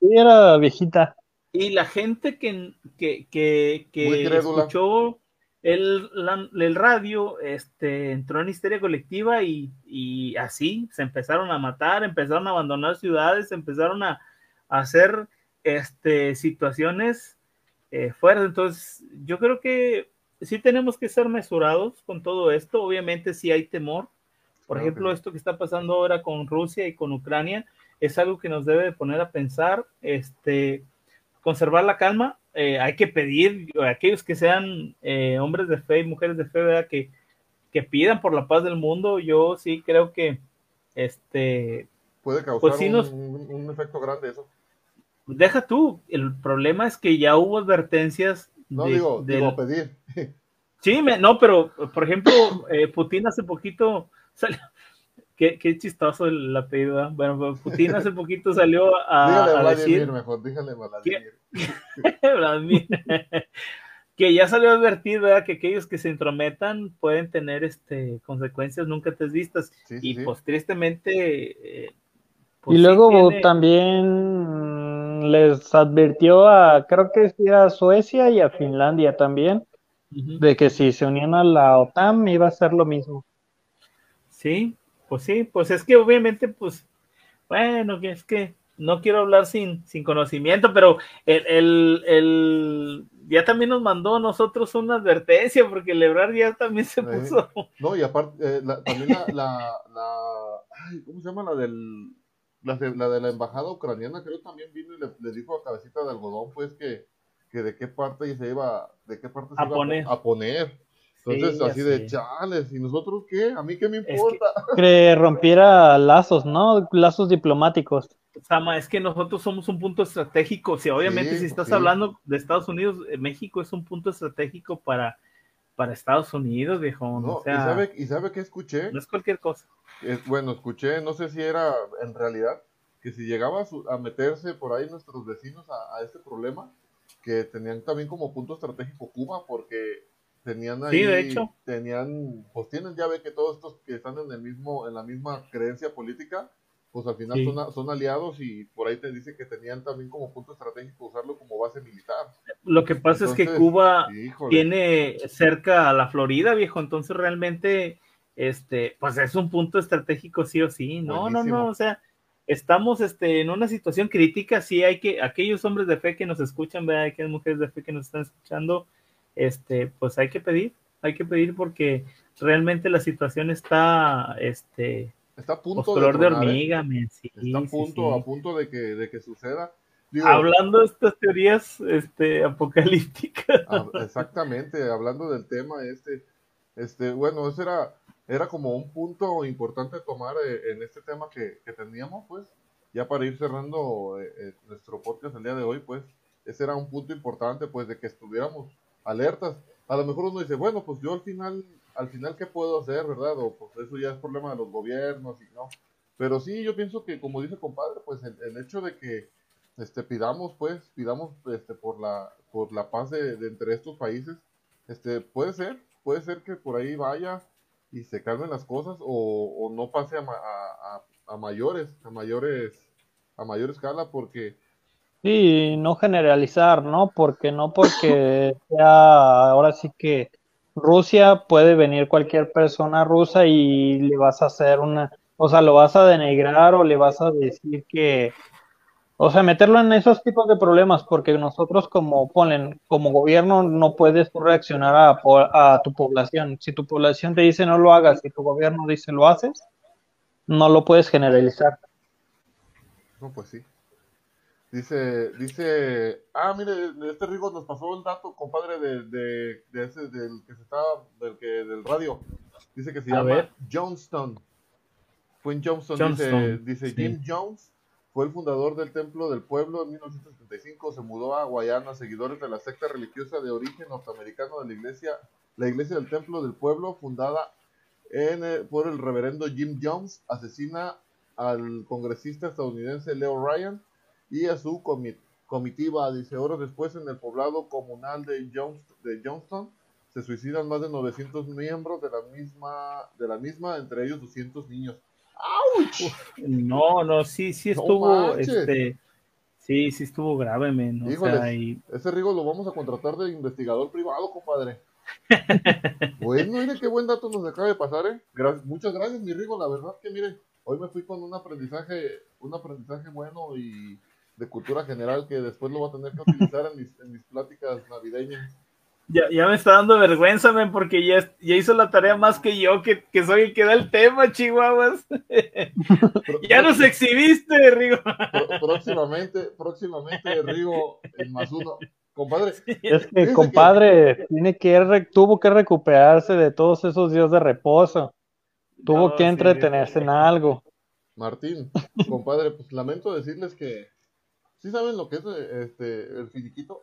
Sí, era viejita. y la gente que, que, que, que Muy crédula. escuchó el, la- el radio este, entró en histeria colectiva y, y así se empezaron a matar, empezaron a abandonar ciudades, empezaron a, a hacer este, situaciones eh, fuertes. Entonces, yo creo que sí tenemos que ser mesurados con todo esto. Obviamente, sí hay temor. Por Claro ejemplo, esto que está pasando ahora con Rusia y con Ucrania es algo que nos debe de poner a pensar. Este, conservar la calma. Eh, hay que pedir a aquellos que sean eh, hombres de fe y mujeres de fe, ¿verdad? Que, que pidan por la paz del mundo. Yo sí creo que este Puede causar Pues sí un, nos- un- un efecto grande eso. deja tú, el problema es que ya hubo advertencias No de- digo, pedir. Sí, me- no, pero por ejemplo, eh, Putin hace poquito salió, qué, qué chistoso el apellido, bueno, Putin hace poquito salió a, dígale a a Vladimir decir mejor, dígale Vladimir. Vladimir, que ya salió a advertir, ¿verdad? Que aquellos que se entrometan pueden tener este consecuencias nunca te vistas Sí, y sí. pues tristemente eh, pues, y sí luego tiene- también les advirtió a, creo que sí a Suecia y a Finlandia también, de que si se unían a la OTAN iba a ser lo mismo. Sí, pues sí, pues es que obviamente, pues, bueno, que es que no quiero hablar sin, sin conocimiento, pero el, el, el- ya también nos mandó a nosotros una advertencia, porque el Ebrard ya también se puso. No, y aparte, eh, la- también la, la, la- ay, ¿cómo se llama? La del, la de, la de la embajada ucraniana, creo también vino y le, le dijo a Cabecita de Algodón, pues, que, que de qué parte se iba, de qué parte se A iba poner. a poner. Entonces, Sí, así de chales, ¿y nosotros qué? ¿A mí qué me importa? Que rompiera lazos, ¿no? Lazos diplomáticos. Sama, es que nosotros somos un punto estratégico. O sea, obviamente, Sí, si estás sí. hablando de Estados Unidos, eh, México es un punto estratégico para, para Estados Unidos, viejo. No, o sea, ¿y, sabe, ¿Y sabe qué escuché? no es cualquier cosa. Eh, bueno, escuché, no sé si era en realidad, que si llegaba a, su- a meterse por ahí nuestros vecinos a, a este problema, que tenían también como punto estratégico Cuba, porque tenían ahí, Sí, de hecho. tenían, pues tienen, ya ve que todos estos que están en el mismo, en la misma creencia política, pues al final Sí. son, aliados y por ahí te dice que tenían también como punto estratégico usarlo como base militar. Lo que pasa es que Cuba Híjole. tiene cerca a la Florida, viejo, entonces realmente, este, pues es un punto estratégico sí o sí, no, no, no, o sea, estamos, este, en una situación crítica, sí hay que, aquellos hombres de fe que nos escuchan, ¿verdad? aquellas mujeres de fe que nos están escuchando, este, pues hay que pedir, hay que pedir porque realmente la situación está, este, Está a pues punto color de tronar, ¿eh? hormiga, men, sí, Está a punto, sí. a punto de que, de que suceda. Digo, Hablando de estas teorías, este, apocalípticas. Ah, exactamente, hablando del tema este, este, bueno, ese era, era como un punto importante tomar eh, en este tema que, que teníamos, pues, ya para ir cerrando eh, eh, nuestro podcast el día de hoy, pues, ese era un punto importante, pues, de que estuviéramos alertas. A lo mejor uno dice, bueno, pues yo al final, al final, ¿qué puedo hacer, verdad? O pues eso ya es problema de los gobiernos y no. Pero sí, yo pienso que, como dice compadre, pues el, hecho de que este, pidamos, pues, pidamos este, por, la, por la paz de, entre estos países, este, puede ser, puede ser que por ahí vaya y se calmen las cosas o, no pase a, a, a- a mayores, a mayores, a mayor escala, porque Sí, no generalizar, ¿no? Porque no porque sea ahora sí que Rusia puede venir cualquier persona rusa y le vas a hacer una, o sea, lo vas a denigrar o le vas a decir que, o sea, meterlo en esos tipos de problemas, porque nosotros como ponen, como gobierno no puedes reaccionar a, po- a tu población. Si tu población te dice no lo hagas y tu gobierno dice lo haces, no lo puedes generalizar. No, pues sí. Dice, dice, ah, mire, este Rigo nos pasó el dato, compadre, de, de, de ese, del que se estaba, del que, del radio. Dice que se A llama ver. Johnston. Fue en Johnston, Johnston, dice, dice sí. Jim Jones, fue el fundador del Templo del Pueblo en 1975, se mudó a Guayana, seguidores de la secta religiosa de origen norteamericano de la iglesia, la iglesia del Templo del Pueblo, fundada en, eh, por el reverendo Jim Jones, asesina al congresista estadounidense Leo Ryan y a su comi- comitiva. Dice, horas después en el poblado comunal de, Jones- de Johnston se suicidan más de 900 miembros de la misma, de la misma entre ellos 200 niños. ¡Auch! No, no, sí, sí estuvo, este, sí, sí estuvo grave, men, o Híjoles. sea, y Ese Rigo lo vamos a contratar de investigador privado, compadre. bueno, mire qué buen dato nos acaba de pasar, ¿eh? Gra- muchas gracias, mi Rigo. La verdad que, mire, hoy me fui con un aprendizaje, un aprendizaje bueno y de cultura general que después lo voy a tener que utilizar en mis, en mis pláticas navideñas. ya, ya me está dando vergüenza, men, porque ya, ya hizo la tarea más que yo, que, que soy el que da el tema, chihuahuas. Pro- ya nos exhibiste, Rigo. pro- próximamente, próximamente, Rigo, en más uno. Compadre, Es que, que- compadre, tiene que tuvo que recuperarse de todos esos días de reposo. Tuvo No, que sí. entretenerse en algo. Martín, compadre, pues lamento decirles que, ¿sí saben lo que es eh, este, el finiquito?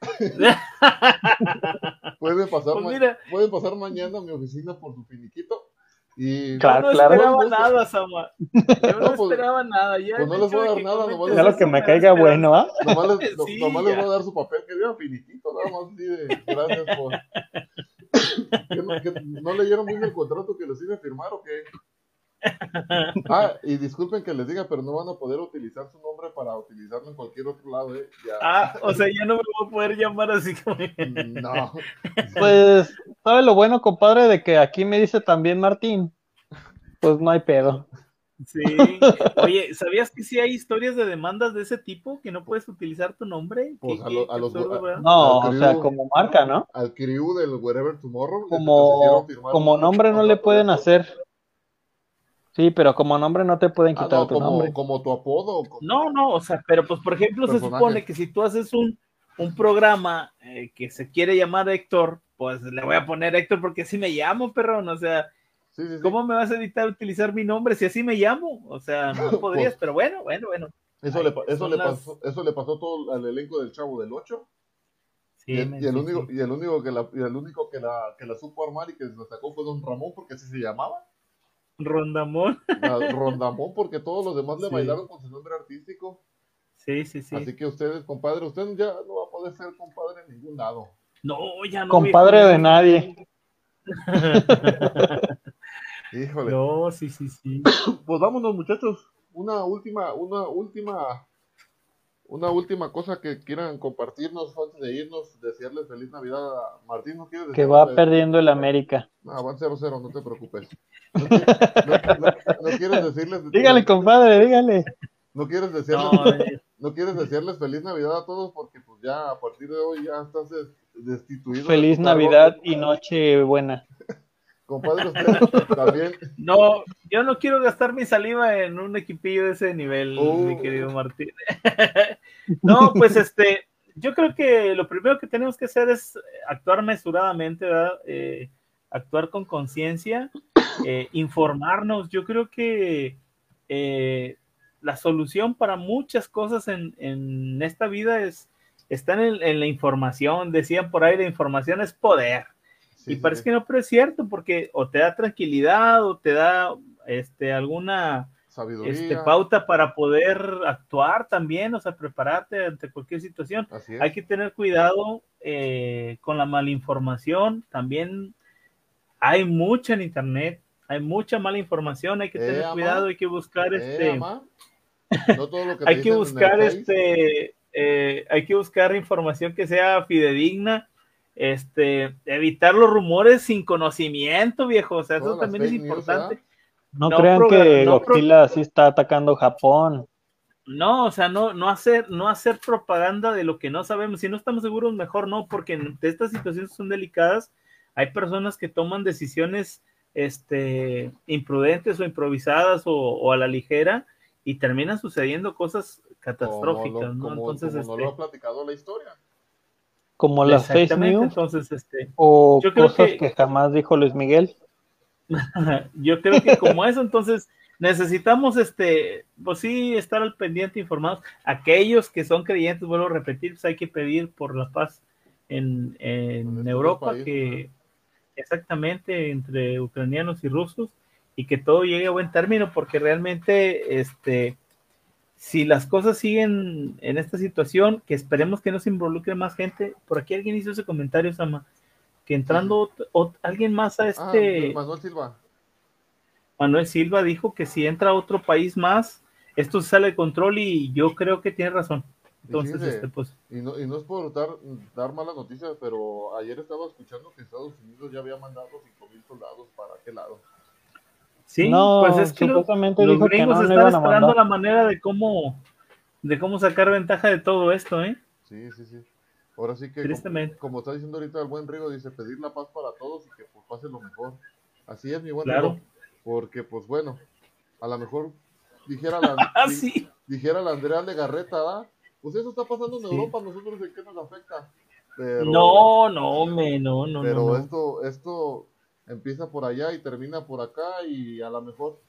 Pueden pasar, Pues mira. pueden pasar mañana a mi oficina por su finiquito. Y Claro, no claro. esperaba nada, Sama. Yo no, No, pues- esperaba nada. Ya pues no el les voy a hecho dar de nada, comentes nomás les- Ya lo que me caiga bueno, ¿ah? nomás les, no- Sí, nomás les ya. voy a dar su papel que diga finiquito, nada más así de gracias por... ¿Que no, que no leyeron bien el contrato que les iba a firmar o qué? Ah, y disculpen que les diga, pero no van a poder utilizar su nombre para utilizarlo en cualquier otro lado, ¿eh? Ya. Ah, o sea, ya no me voy a poder llamar así como. No. Pues, ¿sabe lo bueno, compadre? De que aquí me dice también Martín. Pues no hay pedo. Sí. Oye, ¿sabías que sí hay historias de demandas de ese tipo? Que no puedes utilizar tu nombre. Pues a lo- a los- absurdo, a- ¿verdad? No, o sea, como marca, ¿no? Al crew del Wherever Tomorrow. Como, nombre no le pueden de- hacer. Sí, pero como nombre no te pueden Ah, quitar no, tu como, nombre. como tu apodo. como- No, no, o sea, pero pues por ejemplo se supone que si tú haces un, un programa eh, que se quiere llamar Héctor, pues le voy a poner Héctor porque así me llamo, perrón, o sea, Sí, sí, sí. ¿cómo me vas a evitar utilizar mi nombre si así me llamo? O sea, no podrías, pero bueno, bueno, bueno. Eso, Ay, le, pa- eso, le las- pasó, eso le pasó todo al elenco del Chavo del 8. Sí, y, y el único, y el único que la, y el único que la, que la supo armar y que la sacó fue Don Ramón, porque así se llamaba. Rondamón. A Rondamón, porque todos los demás le Sí. bailaron con su nombre artístico. Sí, sí, sí. Así que ustedes, compadre, usted ya no va a poder ser compadre en ningún lado. No, ya no. Compadre de nadie. Híjole. No, sí, sí, sí. Pues vámonos, muchachos. Una última, una última, una última cosa que quieran compartirnos antes de irnos, desearles feliz Navidad a Martín. ¿No quieres Que va perdiendo el América. No, van 0-0, no te preocupes. No, qui- no- no- no quieres decirles. Dígale, compadre, dígale. No quieres decirles, No, no, quieres desearles feliz Navidad a todos porque pues ya a partir de hoy ya estás des- destituido. de Feliz. Navidad y noche buena. Compadre, usted también. no, yo no quiero gastar mi saliva en un equipillo de ese nivel, Oh. mi querido Martín. no, pues este, yo creo que lo primero que tenemos que hacer es actuar mesuradamente, ¿verdad? Eh, actuar con conciencia, eh, informarnos. Yo creo que eh, la solución para muchas cosas en, en esta vida es está en, en la información. Decían por ahí, la información es poder. Sí, y sí, parece sí. que no, pero es cierto, porque o te da tranquilidad o te da este, alguna Sabiduría. este, pauta para poder actuar también, o sea, prepararte ante cualquier situación. Hay que tener cuidado eh, con la malinformación. También hay mucha en internet, hay mucha mala información, hay que Eh, tener ama. cuidado, hay que buscar Eh, este, ama, no todo lo que te hay que buscar este, hay que buscar información que sea fidedigna, este, evitar los rumores sin conocimiento, viejo, o sea, eso Todas también es news, importante. No, No crean que no Godzilla sí está atacando Japón. No, o sea, no, no hacer, no hacer propaganda de lo que no sabemos. Si no estamos seguros, mejor no, porque en- de estas situaciones son delicadas. Hay personas que toman decisiones este, imprudentes o improvisadas o, o a la ligera y terminan sucediendo cosas catastróficas, Como lo- ¿no? como- Entonces, como este, lo ha platicado la historia. Como las fake exactamente, news entonces, este, o yo creo cosas que- que... jamás dijo Luis Miguel. yo creo que como eso, entonces, necesitamos, este, pues sí, estar al pendiente, informados. Aquellos que son creyentes, vuelvo a repetir, pues hay que pedir por la paz en, en Europa, que exactamente entre ucranianos y rusos, y que todo llegue a buen término, porque realmente, este, si las cosas siguen en esta situación, que esperemos que no se involucre más gente, por aquí alguien hizo ese comentario, Sama, que entrando alguien más a ah, este... Manuel Silva. Manuel Silva dijo que si entra otro país más, esto se sale de control y yo creo que tiene razón. Entonces, este, pues... Y no, y no es por dar, dar malas noticias, pero ayer estaba escuchando que Estados Unidos ya había mandado 5 mil soldados para aquel lado. Sí, no, pues es que los, los gringos están esperando la manera de cómo, de cómo sacar ventaja de todo esto, ¿eh? Sí, sí, sí. Ahora sí que, como, está diciendo ahorita el buen Rigo, dice pedir la paz para todos y que pues pase lo mejor. Así es, mi buen claro. Rigo. Porque, pues bueno, a lo mejor dijera la, ah, dijera la Andrea Legarreta, ¿da? Pues eso está pasando en Europa, nosotros en qué nos afecta. Pero, no, no, me, no, no. Pero esto, esto empieza por allá y termina por acá y a lo mejor,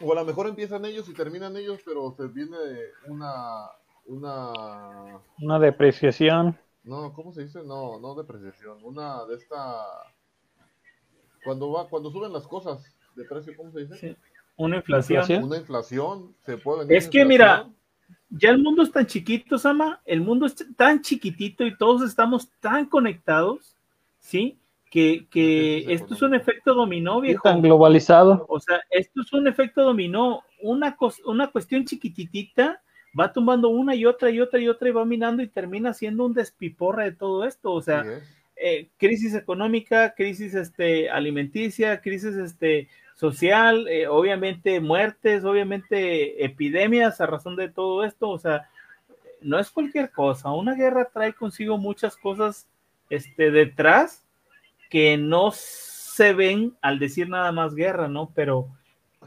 o a lo mejor empiezan ellos y terminan ellos, pero se viene una, una... Una depreciación. No, ¿cómo se dice? No, no depreciación, una de esta... Cuando va, cuando suben las cosas de precio, ¿cómo se dice? Una inflación. Una inflación, se puede Es que mira, ya el mundo es tan chiquito, Sama, el mundo es tan chiquitito y todos estamos tan conectados, ¿sí? que, esto es un efecto dominó, viejo. Tan globalizado. O sea, esto es un efecto dominó. Una, una cuestión chiquititita va tumbando una y otra y otra y otra y va minando y termina siendo un despiporra de todo esto. O sea, eh, crisis económica, crisis este, alimenticia, crisis este, social, eh, obviamente muertes, obviamente epidemias a razón de todo esto. O sea, no es cualquier cosa. Una guerra trae consigo muchas cosas este, detrás que no se ven al decir nada más guerra, ¿no? Pero,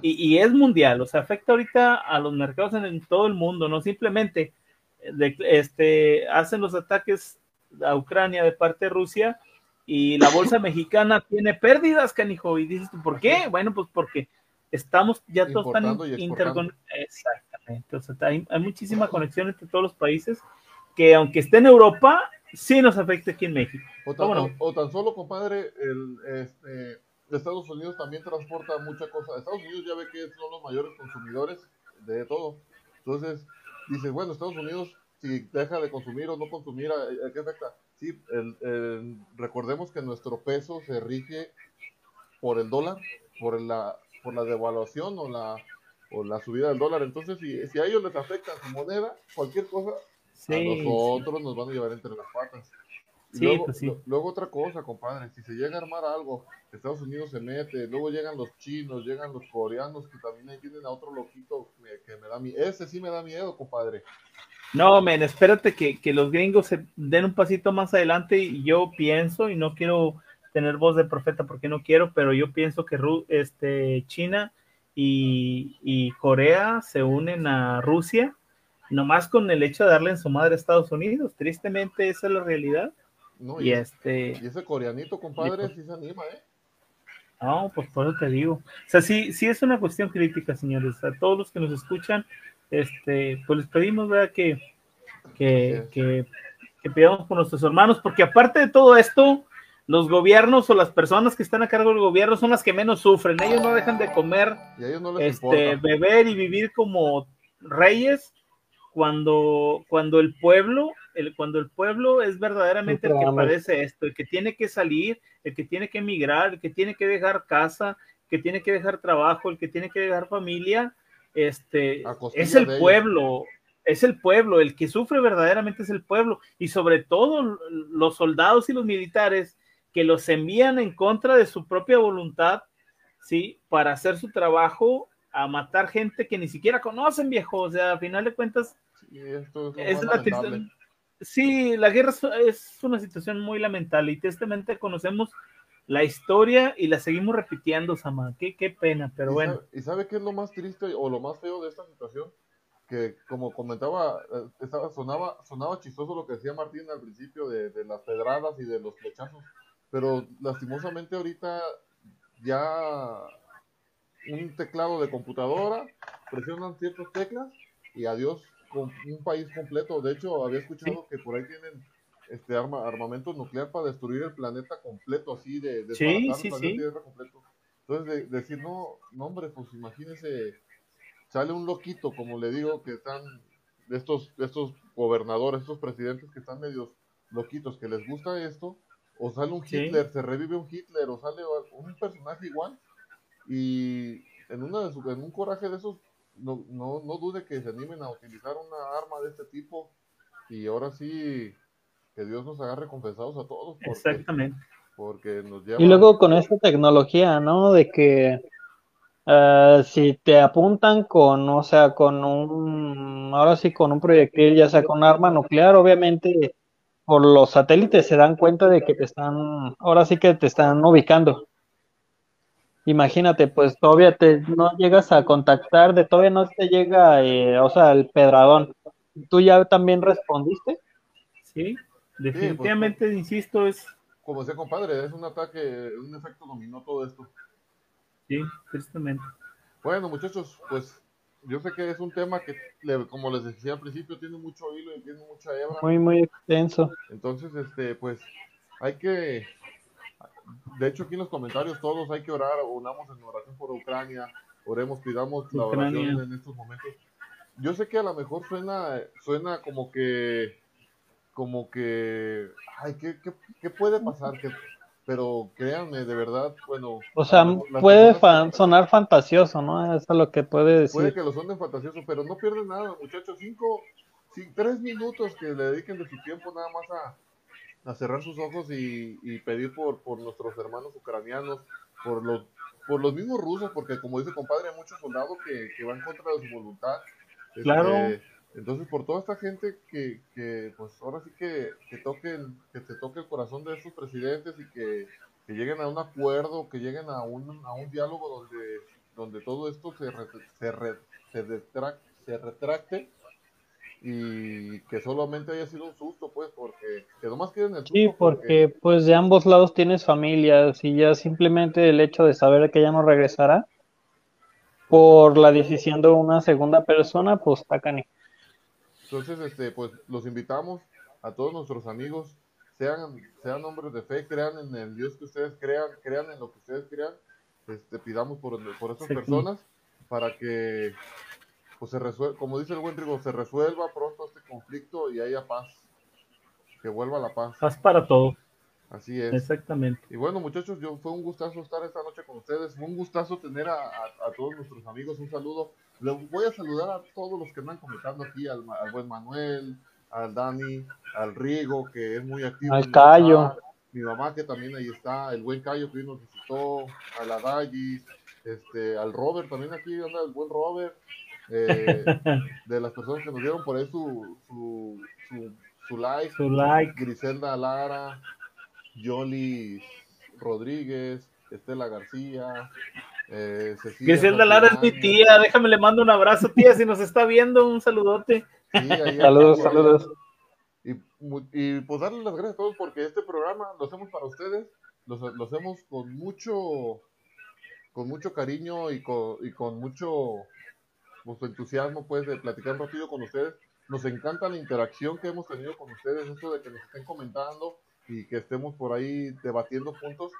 y, es mundial, o sea, afecta ahorita a los mercados en, todo el mundo, no simplemente de, este, hacen los ataques a Ucrania de parte de Rusia y la bolsa mexicana tiene pérdidas, canijo, y dices, ¿por qué? Bueno, pues porque estamos ya todos tan interconectados. Exactamente, o sea, hay, hay muchísima conexión entre todos los países que aunque esté en Europa, sí nos afecta aquí en México. O tan, o, tan solo, compadre, el, este, Estados Unidos también transporta mucha cosa. Estados Unidos ya ve que son los mayores consumidores de todo. Entonces, dice, bueno, Estados Unidos, si deja de consumir o no consumir, ¿a, qué afecta? Sí, el, recordemos que nuestro peso se rige por el dólar, por la, por la devaluación o la, o la subida del dólar. Entonces, si, si a ellos les afecta su moneda, cualquier cosa a nosotros nos van a llevar entre las patas. Pues luego, otra cosa, compadre, si se llega a armar algo, Estados Unidos se mete, luego llegan los chinos, llegan los coreanos, que también ahí tienen a otro loquito que me da miedo. Ese sí me da miedo, compadre. No, men, espérate que, que, los gringos se den un pasito más adelante y yo pienso, y no quiero tener voz de profeta porque no quiero, pero yo pienso que este, China y, y Corea se unen a Rusia nomás con el hecho de darle en su madre a Estados Unidos. Tristemente, esa es la realidad. Y, este. Y ese coreanito, compadre, sí se anima, ¿eh? No, pues por eso te digo. O sea, sí, sí es una cuestión crítica, señores. A todos los que nos escuchan, este, pues les pedimos, ¿verdad? Que, que, que, que pidamos por nuestros hermanos, porque aparte de todo esto, los gobiernos o las personas que están a cargo del gobierno son las que menos sufren. Ellos no dejan de comer, este, beber y vivir como reyes cuando, cuando el pueblo, el, cuando el pueblo es verdaderamente el que padece esto, el que tiene que salir, el que tiene que emigrar, el que tiene que dejar casa, el que tiene que dejar trabajo, el que tiene que dejar familia, este, es el pueblo, es el pueblo, el que sufre verdaderamente es el pueblo, y sobre todo los soldados y los militares que los envían en contra de su propia voluntad, ¿sí? Para hacer su trabajo, a matar gente que ni siquiera conocen, viejo, o sea, a final de cuentas, es, la Sí, la guerra es una situación muy lamentable y tristemente conocemos la historia y la seguimos repitiendo, Sama. Qué, qué pena, pero bueno. ¿Y sabe qué es lo más triste o lo más feo de esta situación? Que como comentaba, eh, estaba, sonaba, sonaba chistoso lo que decía Martín al principio de, de las pedradas y de los flechazos, pero lastimosamente ahorita ya un teclado de computadora, presionan ciertas teclas y adiós un país completo. De hecho, había escuchado que por ahí tienen este arma, armamento nuclear para destruir el planeta completo, así de, de sí, sí, sí. completo. Entonces, de, decir, no, no, hombre, pues imagínese, sale un loquito, como le digo, que están, de estos, estos gobernadores, estos presidentes que están medios loquitos, que les gusta esto, o sale un Hitler, se revive un Hitler, o sale un personaje igual, y en, una de en un coraje de esos, no, no, no dude que se animen a utilizar una arma de este tipo, y ahora sí, que Dios nos agarre confesados a todos. Exactamente. Porque nos Y luego con esta tecnología, ¿no? De que eh, si te apuntan con, o sea, con un, ahora sí, con un proyectil, ya sea con arma nuclear, obviamente por los satélites se dan cuenta de que te están, ahora sí que te están ubicando. Imagínate, pues todavía te no llegas a contactar, de todavía no te llega, eh, o sea, el pedradón. ¿Tú ya también respondiste? Sí, pues, definitivamente, insisto, es... Como decía compadre, es un ataque, un efecto dominó todo esto. Sí, tristemente. Bueno, muchachos, pues yo sé que es un tema que, como les decía al principio, tiene mucho hilo y tiene mucha hebra. Muy, muy extenso. Entonces, este, pues, hay que, de hecho, aquí en los comentarios todos hay que orar, unamos en oración por Ucrania, oremos, pidamos la oración en estos momentos. Yo sé que a lo mejor suena, suena como que como que, ay, ¿qué, qué, qué puede pasar? Pero créanme, de verdad, bueno. O sea, puede sonar fantasioso, ¿no? Eso es lo que puede decir. Puede que lo sonen fantasioso, pero no pierden nada, muchachos. Cinco, tres minutos que le dediquen de su tiempo nada más a, a cerrar sus ojos y, y pedir por, por nuestros hermanos ucranianos, por los, por los mismos rusos, porque como dice compadre, hay muchos soldados que, que van contra de su voluntad. Claro. Este, entonces, por toda esta gente que, que pues ahora sí que, que toquen, que se toque el corazón de estos presidentes y que, que lleguen a un acuerdo, que lleguen a un, a un diálogo donde, donde todo esto se, se, se, se retracte y que solamente haya sido un susto, pues, porque que nomás quieren el susto. Sí, porque, pues de ambos lados tienes familias y ya simplemente el hecho de saber que ya no regresará por la decisión de una segunda persona, pues está. Entonces, este, pues los invitamos a todos nuestros amigos, sean, sean hombres de fe, crean en el Dios que ustedes crean, crean en lo que ustedes crean, este, pidamos por, por estas personas para que, pues se resuelva, como dice el buen Rigo, se resuelva pronto este conflicto y haya paz, que vuelva la paz. Paz para todos. Así es. Exactamente. Y bueno, muchachos, yo fue un gustazo estar esta noche con ustedes. Fue un gustazo tener a, todos nuestros amigos. Un saludo. Les voy a saludar a todos los que andan comentando aquí, al, buen Manuel, al Dani, al Rigo, que es muy activo. Al Cayo. Mi mamá, que también ahí está, el buen Cayo que nos visitó, a la Dallis, este, al Robert, también aquí anda el buen Robert. Eh, de las personas que nos dieron por ahí su, su, su, like, su like. Griselda Lara, Yoli Rodríguez, Estela García, eh. Griselda Lara es mi tía, déjame le mando un abrazo, tía, si nos está viendo, un saludote. saludos, saludos. Y, y, pues darles las gracias a todos porque este programa lo hacemos para ustedes, lo, lo hacemos con mucho con mucho cariño y con, y con mucho pues, entusiasmo pues de platicar un ratito con ustedes. Nos encanta la interacción que hemos tenido con ustedes, esto de que nos estén comentando, y que estemos por ahí debatiendo puntos,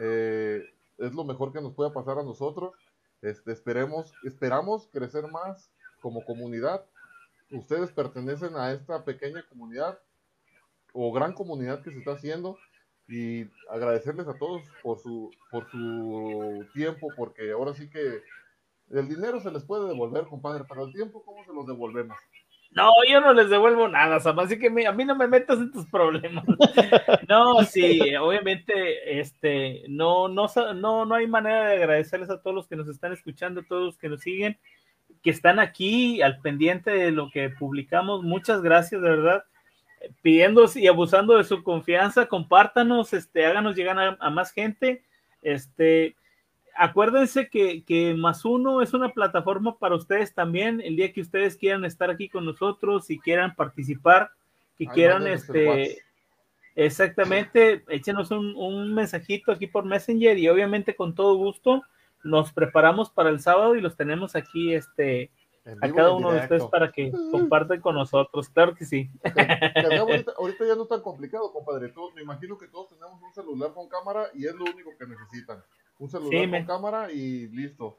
eh, es lo mejor que nos pueda pasar a nosotros. Este, esperemos, esperamos crecer más como comunidad. Ustedes pertenecen a esta pequeña comunidad o gran comunidad que se está haciendo y agradecerles a todos por su, por su tiempo, porque ahora sí que el dinero se les puede devolver, compadre, pero el tiempo, ¿cómo se los devolvemos? No, yo no les devuelvo nada, Sam, así que a mí no me metas en tus problemas. no, sí, obviamente, este, no, no, no, no hay manera de agradecerles a todos los que nos están escuchando, a todos los que nos siguen, que están aquí al pendiente de lo que publicamos. Muchas gracias, de verdad. Pidiendo y abusando de su confianza, compártanos, este, háganos llegar a, a más gente. Este, acuérdense que, que, Más Uno es una plataforma para ustedes también. El día que ustedes quieran estar aquí con nosotros y quieran participar, que quieran, este, exactamente, échenos un, un, mensajito aquí por Messenger y obviamente con todo gusto nos preparamos para el sábado y los tenemos aquí, este, a cada uno de ustedes para que compartan con nosotros. Claro que sí. Que- ahorita, ahorita ya no es tan complicado, compadre. Todos- me imagino que todos tenemos un celular con cámara y es lo único que necesitan. Un celular Sí, con me- cámara y listo.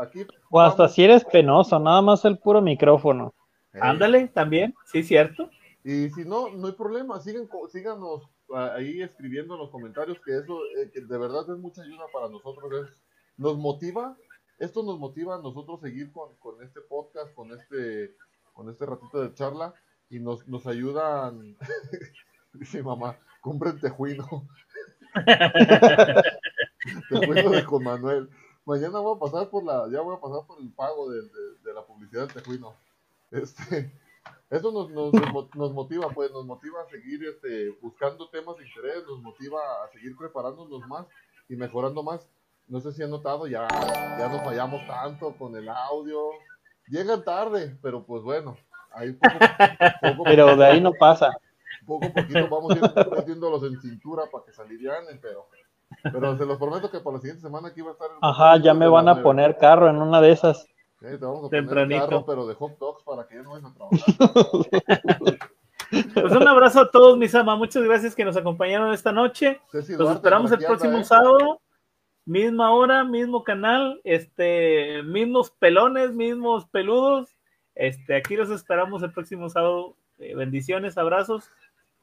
Aquí O hasta vamos- si eres penoso, nada más el puro micrófono. Eh, Ándale, también, sí, cierto. Y si no, no hay problema. Sigan, síganos ah, ahí escribiendo en los comentarios que eso eh, que de verdad es mucha ayuda para nosotros. es- nos motiva, esto nos motiva a nosotros seguir con, con este podcast, con este, con este ratito de charla y nos, nos ayudan. Dice mi mamá, compren tejuino. tejuino de con Manuel. Mañana voy a pasar por la, ya voy a pasar por el pago de, de- de la publicidad del tejuino. Este, eso nos, nos, nos mo- nos motiva, pues, nos motiva a seguir este, buscando temas de interés, nos motiva a seguir preparándonos más y mejorando más. No sé si han notado, ya, ya nos fallamos tanto con el audio. Llegan tarde, pero pues bueno, ahí poco, poco, Pero de ahí no pasa. poco a poquito vamos a ir metiéndolos en cintura para que se alivianen, pero, pero se los prometo que para la siguiente semana aquí va a estar. el Ajá, ya me van a poner carro en una de esas. Te vamos a poner Tempranito. carro, pero de hot dogs para que ya no vayan a trabajar. Pues un abrazo a todos, mis amas. Muchas gracias que nos acompañaron esta noche. Ceci Los Duarte esperamos el próximo ¿eh? sábado, misma hora, mismo canal, este, mismos pelones, mismos peludos. Este, aquí los esperamos el próximo sábado. Eh, bendiciones, abrazos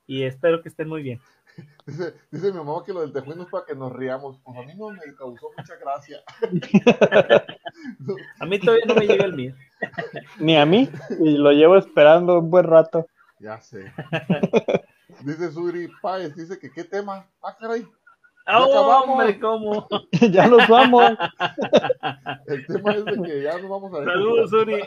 y espero que estén muy bien. Dice, dice mi mamá que lo del tejuino es para que nos riamos. Pues a mí no me causó mucha gracia. A mí todavía no me llega el mío. Ni a mí. Y lo llevo esperando un buen rato. ya sé. Dice Suri Páez, dice que qué tema. Ah, caray. ¡Ah, acabamos! hombre, cómo! ya nos vamos. El tema es de que ya nos vamos a ver. Saludos, Uri.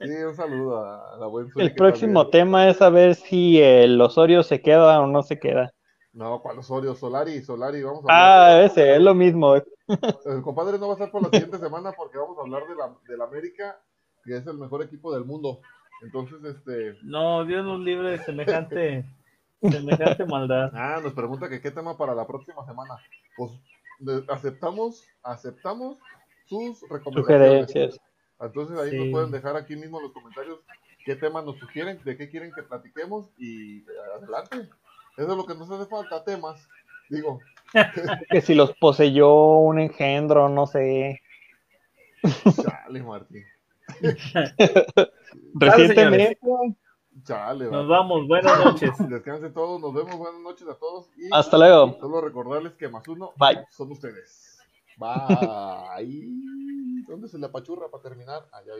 Sí, un saludo a la buena Suri. El próximo tema es saber si el Osorio se queda o no se queda. No, ¿cuál Osorio? Solari, Solari, vamos a hablar. Ah, ese es lo mismo. El compadre no va a estar por la siguiente semana porque vamos a hablar de la, del América, que es el mejor equipo del mundo. Entonces, este. No, Dios nos libre de semejante, semejante maldad. Ah, nos pregunta que qué tema para la próxima semana. Pues aceptamos, aceptamos sus recomendaciones. Sugerencias. Entonces ahí Sí. nos pueden dejar aquí mismo en los comentarios qué temas nos sugieren, de qué quieren que platiquemos y eh, adelante. Eso es lo que nos hace falta, temas. Digo, Que si los poseyó un engendro, no sé. chale, Martín. Recientemente. Chale, Nos vamos, buenas noches. Descansen todos, nos vemos, buenas noches a todos. Y Hasta luego. solo recordarles que más uno Bye. son ustedes. Bye. ¿Dónde se le apachurra para terminar? Allá.